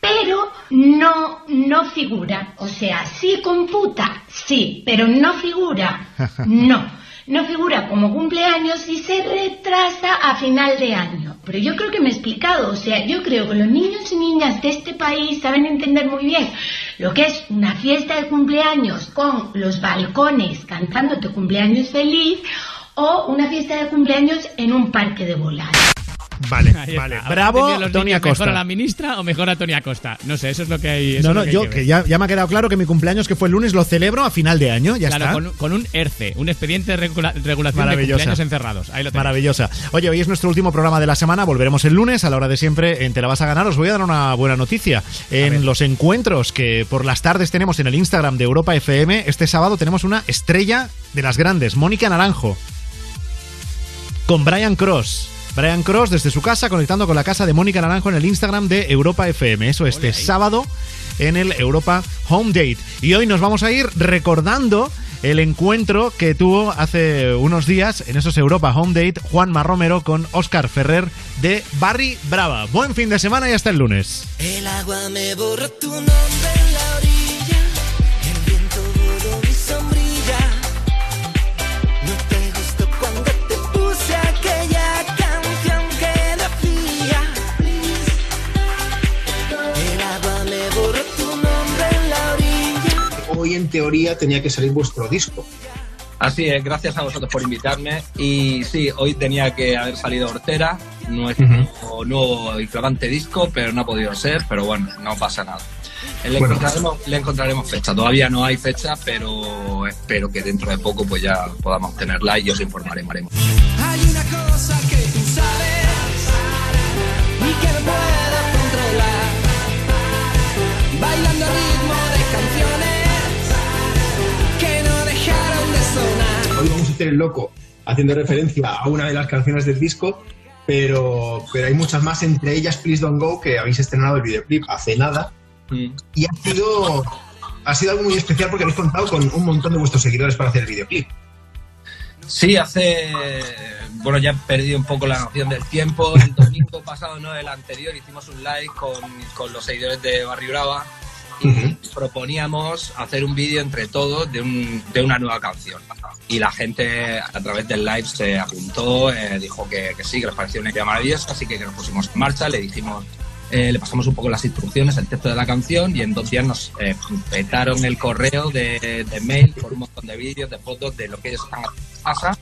Pero no, no figura. O sea, sí computa, sí, pero no figura. (laughs) No. No figura como cumpleaños y se retrasa a final de año. Pero yo creo que me he explicado. O sea, yo creo que los niños y niñas de este país saben entender muy bien lo que es una fiesta de cumpleaños con los balcones cantando tu cumpleaños feliz o una fiesta de cumpleaños en un parque de bolas. Vale, (laughs) vale. Bravo, ¿Habrán entendido los Tony Acosta. ¿Mejor a la ministra o mejor a Tony Acosta? No sé, eso es lo que hay. eso No, es no, lo que hay yo que ya, ya me ha quedado claro que mi cumpleaños, que fue el lunes, lo celebro a final de año, ya Claro, está. con, con un ERCE, un expediente de regula- regulación de cumpleaños encerrados. Ahí lo. Maravillosa. Oye, hoy es nuestro último programa de la semana. Volveremos el lunes a la hora de siempre en Te la vas a ganar. Os voy a dar una buena noticia. En los encuentros que por las tardes tenemos en el Instagram de Europa FM, este sábado tenemos una estrella de las grandes, Mónica Naranjo, con Brian Cross. Brian Cross desde su casa conectando con la casa de Mónica Naranjo en el Instagram de Europa FM. Eso este sábado en el Europa Home Date. Y hoy nos vamos a ir recordando el encuentro que tuvo hace unos días en esos Europa Home Date Juanma Romero con Oscar Ferrer de Barry Brava. Buen fin de semana y hasta el lunes. El agua me borró tu nombre en la orilla, Hoy en teoría tenía que salir vuestro disco. Así es, gracias a vosotros por invitarme. Y sí, hoy tenía que haber salido Hortera, nuestro nuevo y flamante disco, pero no ha podido ser, pero bueno, no pasa nada. Le, Bueno. encontraremos, le encontraremos fecha. Todavía no hay fecha, pero espero que dentro de poco pues ya podamos tenerla y os informaremos. Hay una cosa que tú sabes y que no puedes controlar. Bailando al ritmo de el loco haciendo referencia a una de las canciones del disco, pero, pero hay muchas más, entre ellas Please Don't Go, que habéis estrenado el videoclip hace nada. Y ha sido, ha sido algo muy especial porque habéis contado con un montón de vuestros seguidores para hacer el videoclip. Sí, hace. Bueno, ya he perdido un poco la noción del tiempo. El domingo pasado, no el anterior, hicimos un live con, con los seguidores de Barrio Brava y proponíamos hacer un vídeo entre todos de, un- de una nueva canción. Y la gente a través del live se apuntó, eh, dijo que, que sí, que les pareció una idea maravillosa, así que, que nos pusimos en marcha, le dijimos. eh, le pasamos un poco las instrucciones, el texto de la canción y en dos días nos eh, petaron el correo de, de mail por un montón de vídeos, de fotos de lo que ellos están casa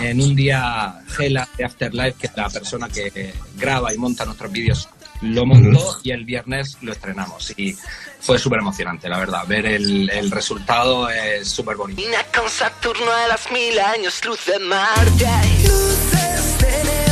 en un día Gela de Afterlife, que es la persona que graba y monta nuestros vídeos, lo montó y el viernes lo estrenamos. Y fue súper emocionante, la verdad. Ver el, el resultado es súper bonito. Vine con Saturno a las mil años luz de Marte. Hay luces de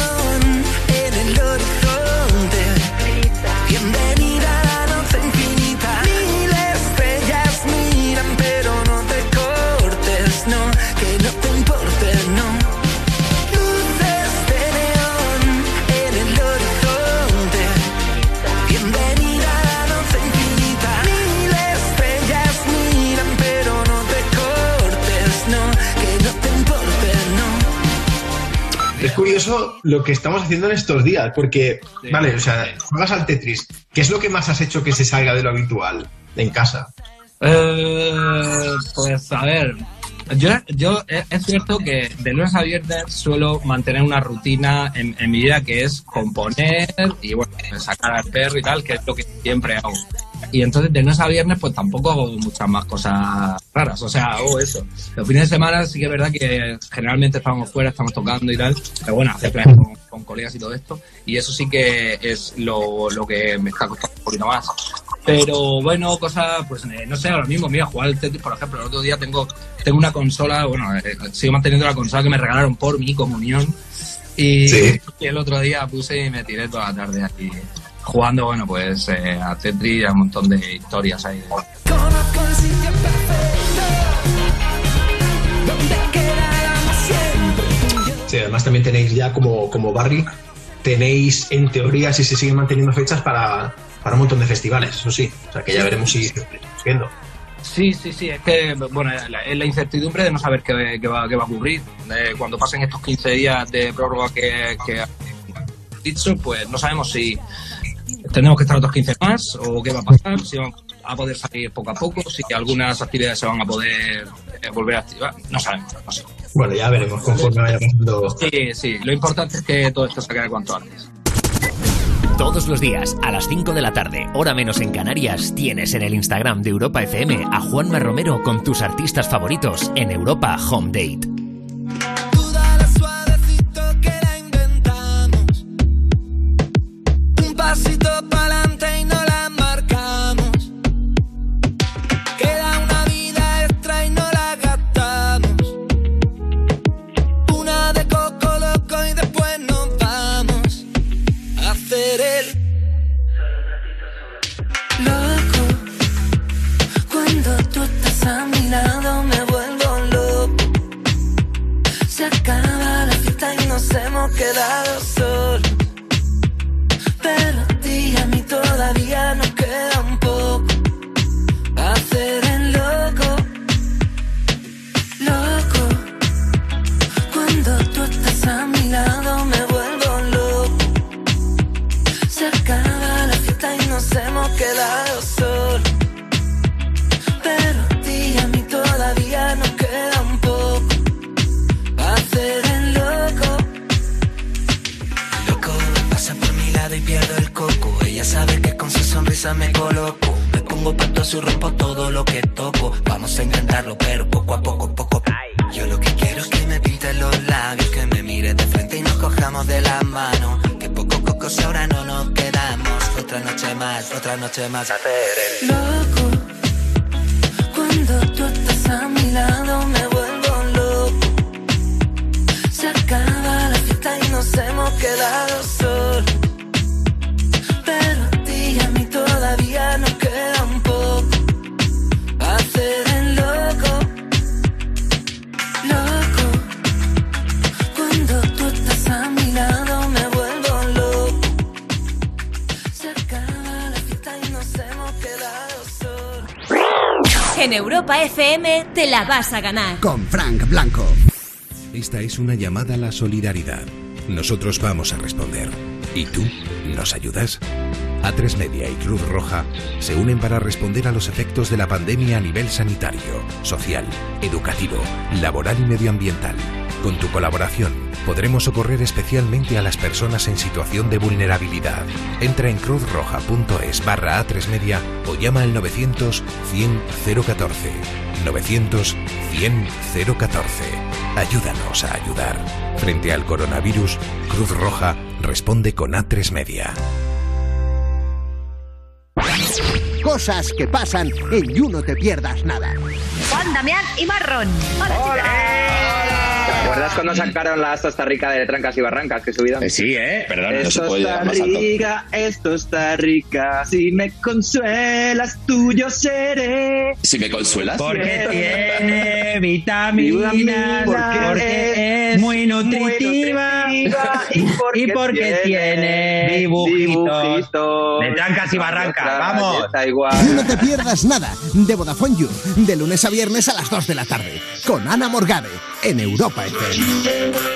Es curioso lo que estamos haciendo en estos días, porque, vale, o sea, juegas al Tetris. ¿Qué es lo que más has hecho que se salga de lo habitual en casa? Eh, pues a ver, yo, yo es es cierto que de lunes a viernes suelo mantener una rutina en, en mi vida que es componer y bueno, sacar al perro y tal, que es lo que siempre hago. Y entonces de lunes a viernes pues tampoco hago muchas más cosas raras, o sea, hago eso. Los fines de semana sí que es verdad que generalmente estamos fuera, estamos tocando y tal, pero bueno, hacer planes con, con colegas y todo esto, y eso sí que es lo, lo que me está costando un poquito más. Pero bueno, cosas, pues eh, no sé, ahora mismo, mira, jugar al Tetris, por ejemplo, el otro día tengo, tengo una consola, bueno, eh, sigo manteniendo la consola que me regalaron por mi comunión. Y, Sí. y el otro día puse y me tiré toda la tarde aquí jugando, bueno, pues eh, a Tetris y a un montón de historias ahí. Conozco el sitio perfecto donde quedarán siempre. Sí, además también tenéis ya como, como Barry, tenéis en teoría, si se siguen manteniendo fechas para, para un montón de festivales, eso sí. O sea que ya veremos si subiendo. Sí, sí, sí, es que, bueno, es la, incertidumbre de no saber qué, va, qué va, a ocurrir. cuando pasen estos 15 días de prórroga que, que dicho, pues no sabemos si tenemos que estar otros 15 más o qué va a pasar, si vamos a poder salir poco a poco, si algunas actividades se van a poder eh, volver a activar, no sabemos, no sé. Bueno, ya veremos conforme vaya pasando. Sí, sí, lo importante es que todo esto se acabe cuanto antes. Todos los días, a las 5 de la tarde, hora menos en Canarias, tienes en el Instagram de Europa FM a Juanma Romero con tus artistas favoritos en Europa Home Date. Ganar. Con Frank Blanco. Esta es una llamada a la solidaridad. Nosotros vamos a responder. ¿Y tú? ¿Nos ayudas? A3 Media y Cruz Roja se unen para responder a los efectos de la pandemia a nivel sanitario, social, educativo, laboral y medioambiental. Con tu colaboración podremos socorrer especialmente a las personas en situación de vulnerabilidad. Entra en cruzroja.es barra A3 Media o llama al 900 100 014. 900 100 014. Ayúdanos a ayudar. Frente al coronavirus, Cruz Roja responde con A3 Media. Cosas que pasan en You No Te Pierdas Nada. Juan Damián y Marrón. ¿Te acuerdas cuando sacaron la Esto está rica de Trancas y Barrancas que subieron? Eh, sí, ¿eh? Perdón, esto no se puede está más alto. rica, esto está rica. Si me consuelas, tuyo seré. Si me consuelas. Porque tiene vitaminas, porque es muy nutritiva y (laughs) porque tiene dibujitos de trancas y barrancas. Vamos. You No Te Pierdas Nada de Vodafone You. De lunes a viernes a las 2 de la tarde. Con Ana Morgade en Europa FM.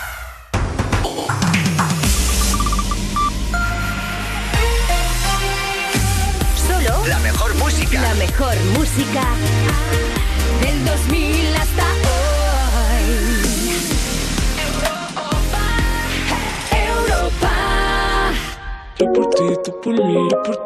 La mejor música del 2000 hasta hoy. Europa. Yo por ti, tú por mí, yo por ti.